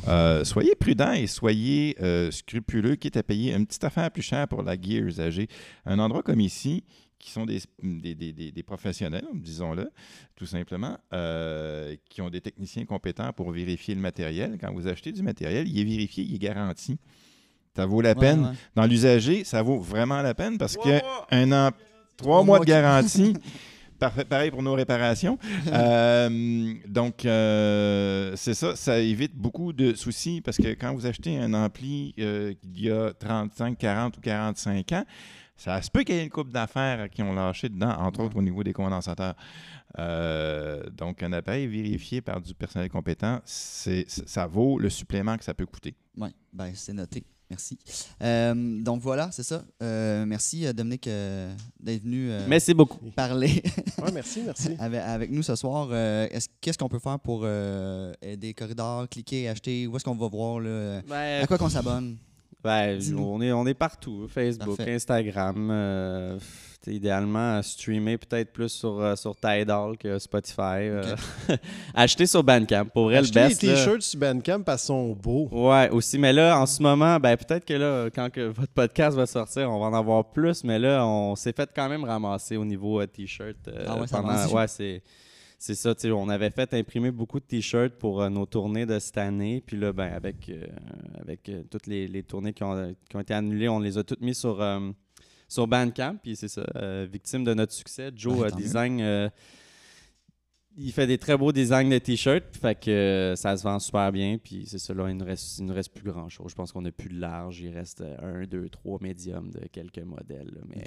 Euh, soyez prudents et soyez euh, scrupuleux, quitte à payer une petite affaire plus chère pour la gear usagée. Un endroit comme ici, qui sont des, des, des- des- des professionnels, disons-le, tout simplement, euh, qui ont des techniciens compétents pour vérifier le matériel. Quand vous achetez du matériel, il est vérifié, il est garanti. Ça vaut la Ouais, peine. ouais. Dans l'usager, ça vaut vraiment la peine parce que Trois un an, trois Trois mois mois de garantie. Parfait, pareil pour nos réparations. Euh, donc, euh, c'est ça, ça évite beaucoup de soucis parce que quand vous achetez un ampli euh, il y a 35, 40 ou 45 ans, ça se peut qu'il y ait une coupe d'affaires qui ont lâché dedans, entre autres au niveau des condensateurs. Euh, donc, un appareil vérifié par du personnel compétent, c'est, ça vaut le supplément que ça peut coûter. Ouais, ben, c'est noté. Merci. Euh, donc voilà, c'est ça. Euh, merci, Dominique, euh, d'être venu euh, Merci beaucoup. parler Ouais, merci, merci. avec, avec nous ce soir. Euh, est-ce- Qu'est-ce qu'on peut faire pour euh, aider Corridor, cliquer, acheter? Où est-ce qu'on va voir? Là? Ben, À quoi qu'on s'abonne? Ben, on est, on est partout. Facebook, Parfait. Instagram. euh, idéalement, euh, streamer peut-être plus sur, euh, sur Tidal que Spotify. euh. Acheter sur Bandcamp. Pour vrai, Achetez le les best. t-shirts sur Bandcamp parce qu'ils sont beaux. Ouais, aussi. Mais là, en ce moment, ben peut-être que là, quand que votre podcast va sortir, on va en avoir plus. Mais là, on s'est fait quand même ramasser au niveau t-shirt. euh, Ah ouais, pendant- ouais, c'est. C'est ça, tu sais, on avait fait imprimer beaucoup de t-shirts pour euh, nos tournées de cette année. Puis là, ben, avec, euh, avec euh, toutes les, les tournées qui ont, qui ont été annulées, on les a toutes mis sur, sur Bandcamp. Puis c'est ça, victime de notre succès. Joe mieux. design, il fait des très beaux designs de t-shirts. Fait que ça se vend super bien. Puis c'est ça, là, il ne reste, il nous reste plus grand chose. Je pense qu'on a plus de large. Il reste un, deux, trois médiums de quelques modèles. là. Mais.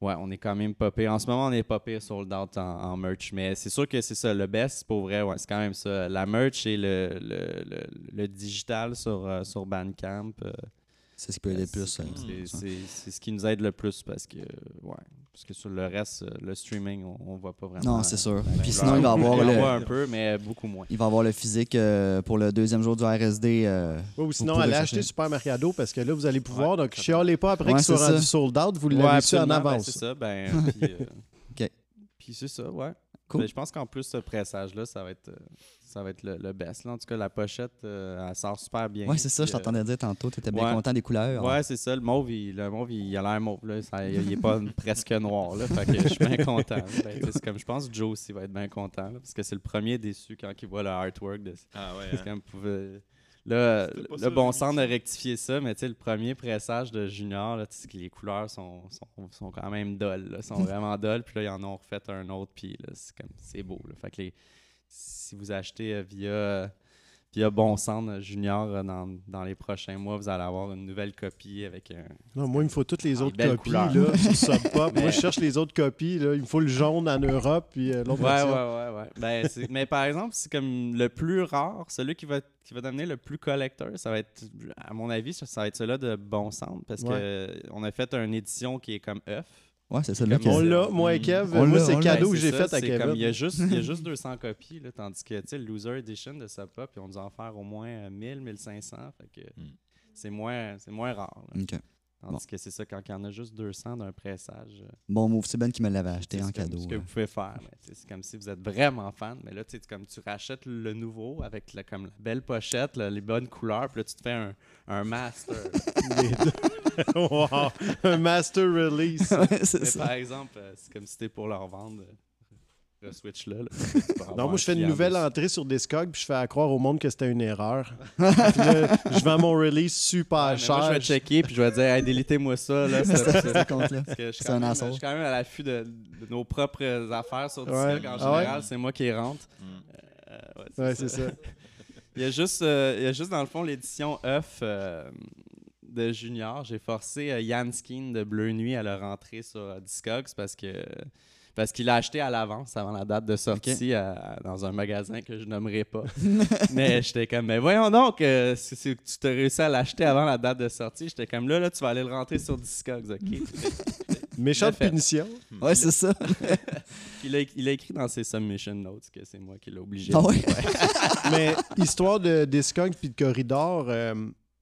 Ouais, on est quand même pas pire. En ce moment, on est pas pire sold out en, en merch. Mais c'est sûr que c'est ça. Le best, pour vrai, ouais, c'est quand même ça. La merch et le, le, le- le digital sur, euh, sur Bandcamp. euh, C'est ce qui peut aider le plus. c'est-. C'est c'est ce qui nous aide le plus parce que, ouais, parce que sur le reste, euh, le streaming, on, on voit pas vraiment. Non, c'est sûr. la Puis sinon, il va y avoir le- voit un peu, mais beaucoup moins. Il va avoir le physique euh, pour le deuxième jour du RSD. euh, Ouais, ou sinon, allez acheter Super Mercado parce que là, vous allez pouvoir. Ouais, donc, chialez pas après Ouais, qu'ils soient c'est ça. rendus sold out. Vous Ouais, l'avez su en absolument, ben, avance. c'est ça, ben, puis, euh, Ok. puis c'est ça, ouais. Cool. Ben, je pense qu'en plus, ce pressage-là, ça va être, euh, ça va être le, le best. là. En tout cas, la pochette, euh, elle sort super bien. Ouais, c'est ça, je t'entendais dire tantôt. Tu étais bien content des couleurs. Ouais, c'est ça. Le mauve, il, le mauve, il, il a l'air mauve. Là. Ça- il, il est pas presque noir. Là. Fait que je suis bien content. Ben, c'est comme, je pense que Joe aussi va être bien content. là, parce que c'est le premier déçu quand il voit le artwork. De, Ah ouais. c'est hein. pouvait- Là, le ça, bon sens de rectifier ça, mais tu sais, le premier pressage de Junior, là, les couleurs sont, sont, sont quand même dolles. là, sont vraiment dolles. Puis là, ils en ont refait un autre. Puis là, c'est comme, c'est beau. là. Fait que les, si vous achetez euh, via, via Bon euh, Junior euh, dans, dans les prochains mois, vous allez avoir une nouvelle copie avec un. Non, moi, il me faut toutes les Ah, autres copies là, sur Pop. Mais- Moi, je cherche les autres copies. Là. Il me faut le jaune en Europe puis euh, l'autre Ouais, ouais, ouais, ouais. Ben, mais par exemple, c'est comme le plus rare, celui qui va, qui va devenir le plus collector, ça va être, à mon avis, ça, va être celui-là de Bon Sang, parce Ouais. que euh, on a fait une édition qui est comme œuf. Ouais, c'est ça. là On l'a, moi et Kev. On moi, l'a, c'est cadeau que j'ai fait à Kevin. il, y a juste, il y a juste 200 copies, là, tandis que tu sais, le Loser Edition de Sub Pop, ils ont dû en faire au moins euh, 1000, 1500. Fait que Hmm. c'est moins, c'est moins rare. là. Ok. Tandis Bon. que c'est ça, quand il y en a juste 200 d'un pressage. euh, Bon move, c'est Ben qui me l'avait acheté c'est en cadeau. Ce que euh. vous pouvez faire. C'est comme si vous êtes vraiment fan. Mais là, tu c'est comme tu rachètes le nouveau avec la, comme la belle pochette, là, les bonnes couleurs. Puis là, tu te fais un, un master. Wow. Un master release. Ouais, c'est mais ça. par exemple, euh, c'est comme si c'était pour leur vendre. Euh, Le Switch là. là. Non, moi, je fais une nouvelle entrée sur Discog puis je fais à croire au monde que c'était une erreur. puis là, je vends mon release super cher. je vais checker puis je vais dire, hey, délitez-moi ça. Là, c'est- compte-là. un assaut. Je suis quand même à l'affût de, de nos propres affaires sur Ouais. Discog. En Ah ouais? général, c'est moi qui rentre. Mm. Euh, ouais, Ouais, c'est ça. Il y a juste, euh, il y a juste dans le fond l'édition œuf euh, de Junior. J'ai forcé euh, Yann Skin de Bleu Nuit à le rentrer sur euh, Discogs parce que parce qu'il l'a acheté à l'avance avant la date de sortie à- dans un magasin que je nommerai pas. mais j'étais comme, mais voyons donc, euh, si, si tu t'as réussi à l'acheter avant la date de sortie, j'étais comme là, là, tu vas aller le rentrer sur Discogs, ok? Méchante punition. Ouais, c'est ça. il, a, il a écrit dans ses submission notes que c'est moi qui l'ai obligé. Ah ouais? Mais histoire de Discog puis de Corridor, euh,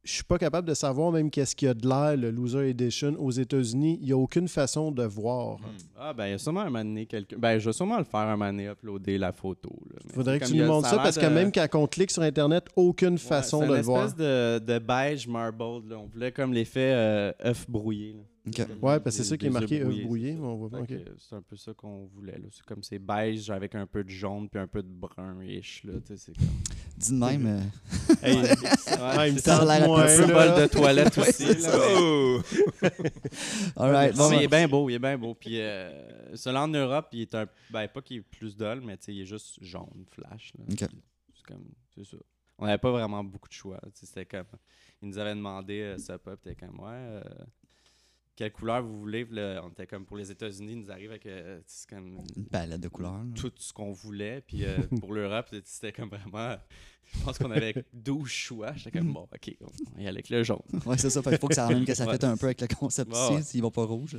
je suis pas capable de savoir même qu'est-ce qu'il y a de l'air, le Loser Edition aux États-Unis. Il n'y a aucune façon de voir. Ah, ben, il y a sûrement un moment donné quelqu'un. Ben, je vais sûrement le faire un moment donné, uploader la photo. Mais Faudrait que tu il nous montres ça parce que même quand on clique sur Internet, aucune Ouais, façon c'est de une le voir. espèce de, de beige marbled. Là. On voulait comme l'effet euh, œuf brouillé. là. Ok. Ouais, parce que c'est ça qui est marqué œuf brouillé. mais on voit pas. Fait ok. que C'est un peu ça qu'on voulait. là. C'est comme c'est beige avec un peu de jaune puis un peu de brun-ish. Là, tu sais, c'est comme... Dis de même. euh, Hey, Ouais, il me c'est ça. a l'air un peu là. bol de toilette aussi. c'est là, mais-! All right. Bon, mais il est ben, bien beau, il est bien beau. Puis euh, celui-là en Europe, il est un. Ben, pas qu'il est plus dull, mais tu sais, il est juste jaune, flash. là. Ok. C'est comme. C'est ça. On n'avait pas vraiment beaucoup de choix. tu sais, C'était comme. Ils nous avaient demandé euh, ça, pas, puis t'es comme, ouais. Quelle couleur vous voulez. Là, on était comme pour les États-Unis, ils nous arrivent avec euh, c'est comme Une palette de couleurs. là. tout ce qu'on voulait. Puis euh, pour l'Europe, c'était comme vraiment. Je pense qu'on avait 12 choix. J'étais comme bon, ok, on va y aller avec le jaune. Ouais, c'est ça. Fait qu'il faut que ça ramène que ça Ouais. fait un peu avec le concept Ouais, aussi, ouais. va pas rouge.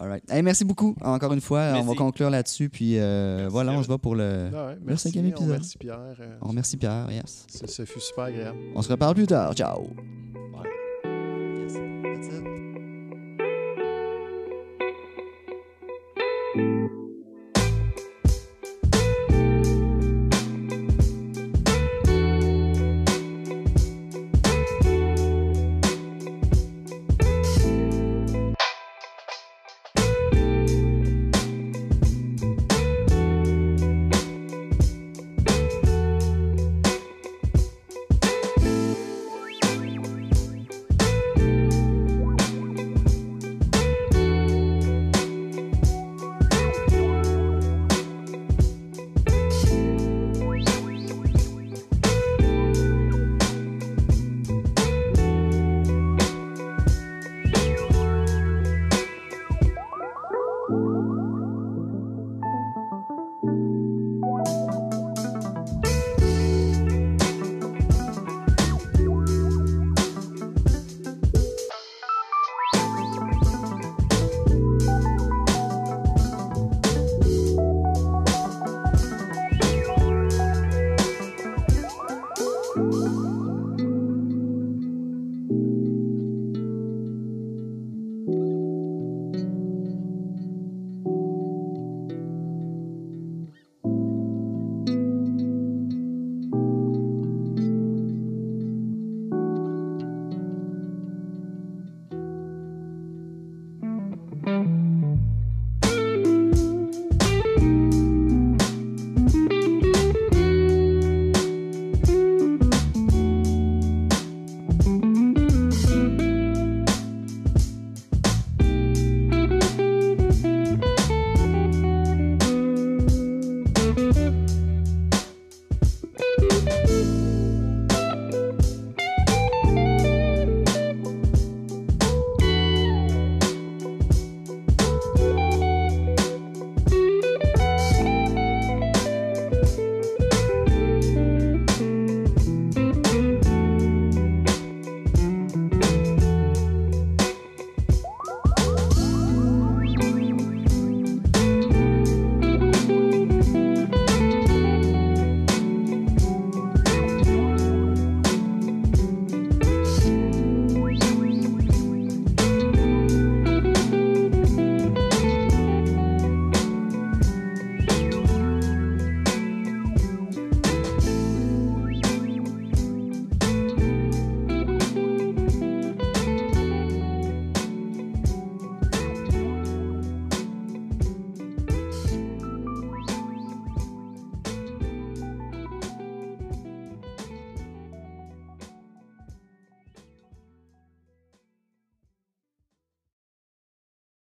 All right. Hey, merci beaucoup. Encore une fois, on va conclure là-dessus. Puis euh, Merci, voilà, on se va pour le, Ah ouais, le merci, cinquième on épisode. merci Pierre. euh, On remercie Pierre. Yes. ça, ça fut super agréable. On se reparle plus tard. Ciao. Bye. Yes. That's it. Thank you.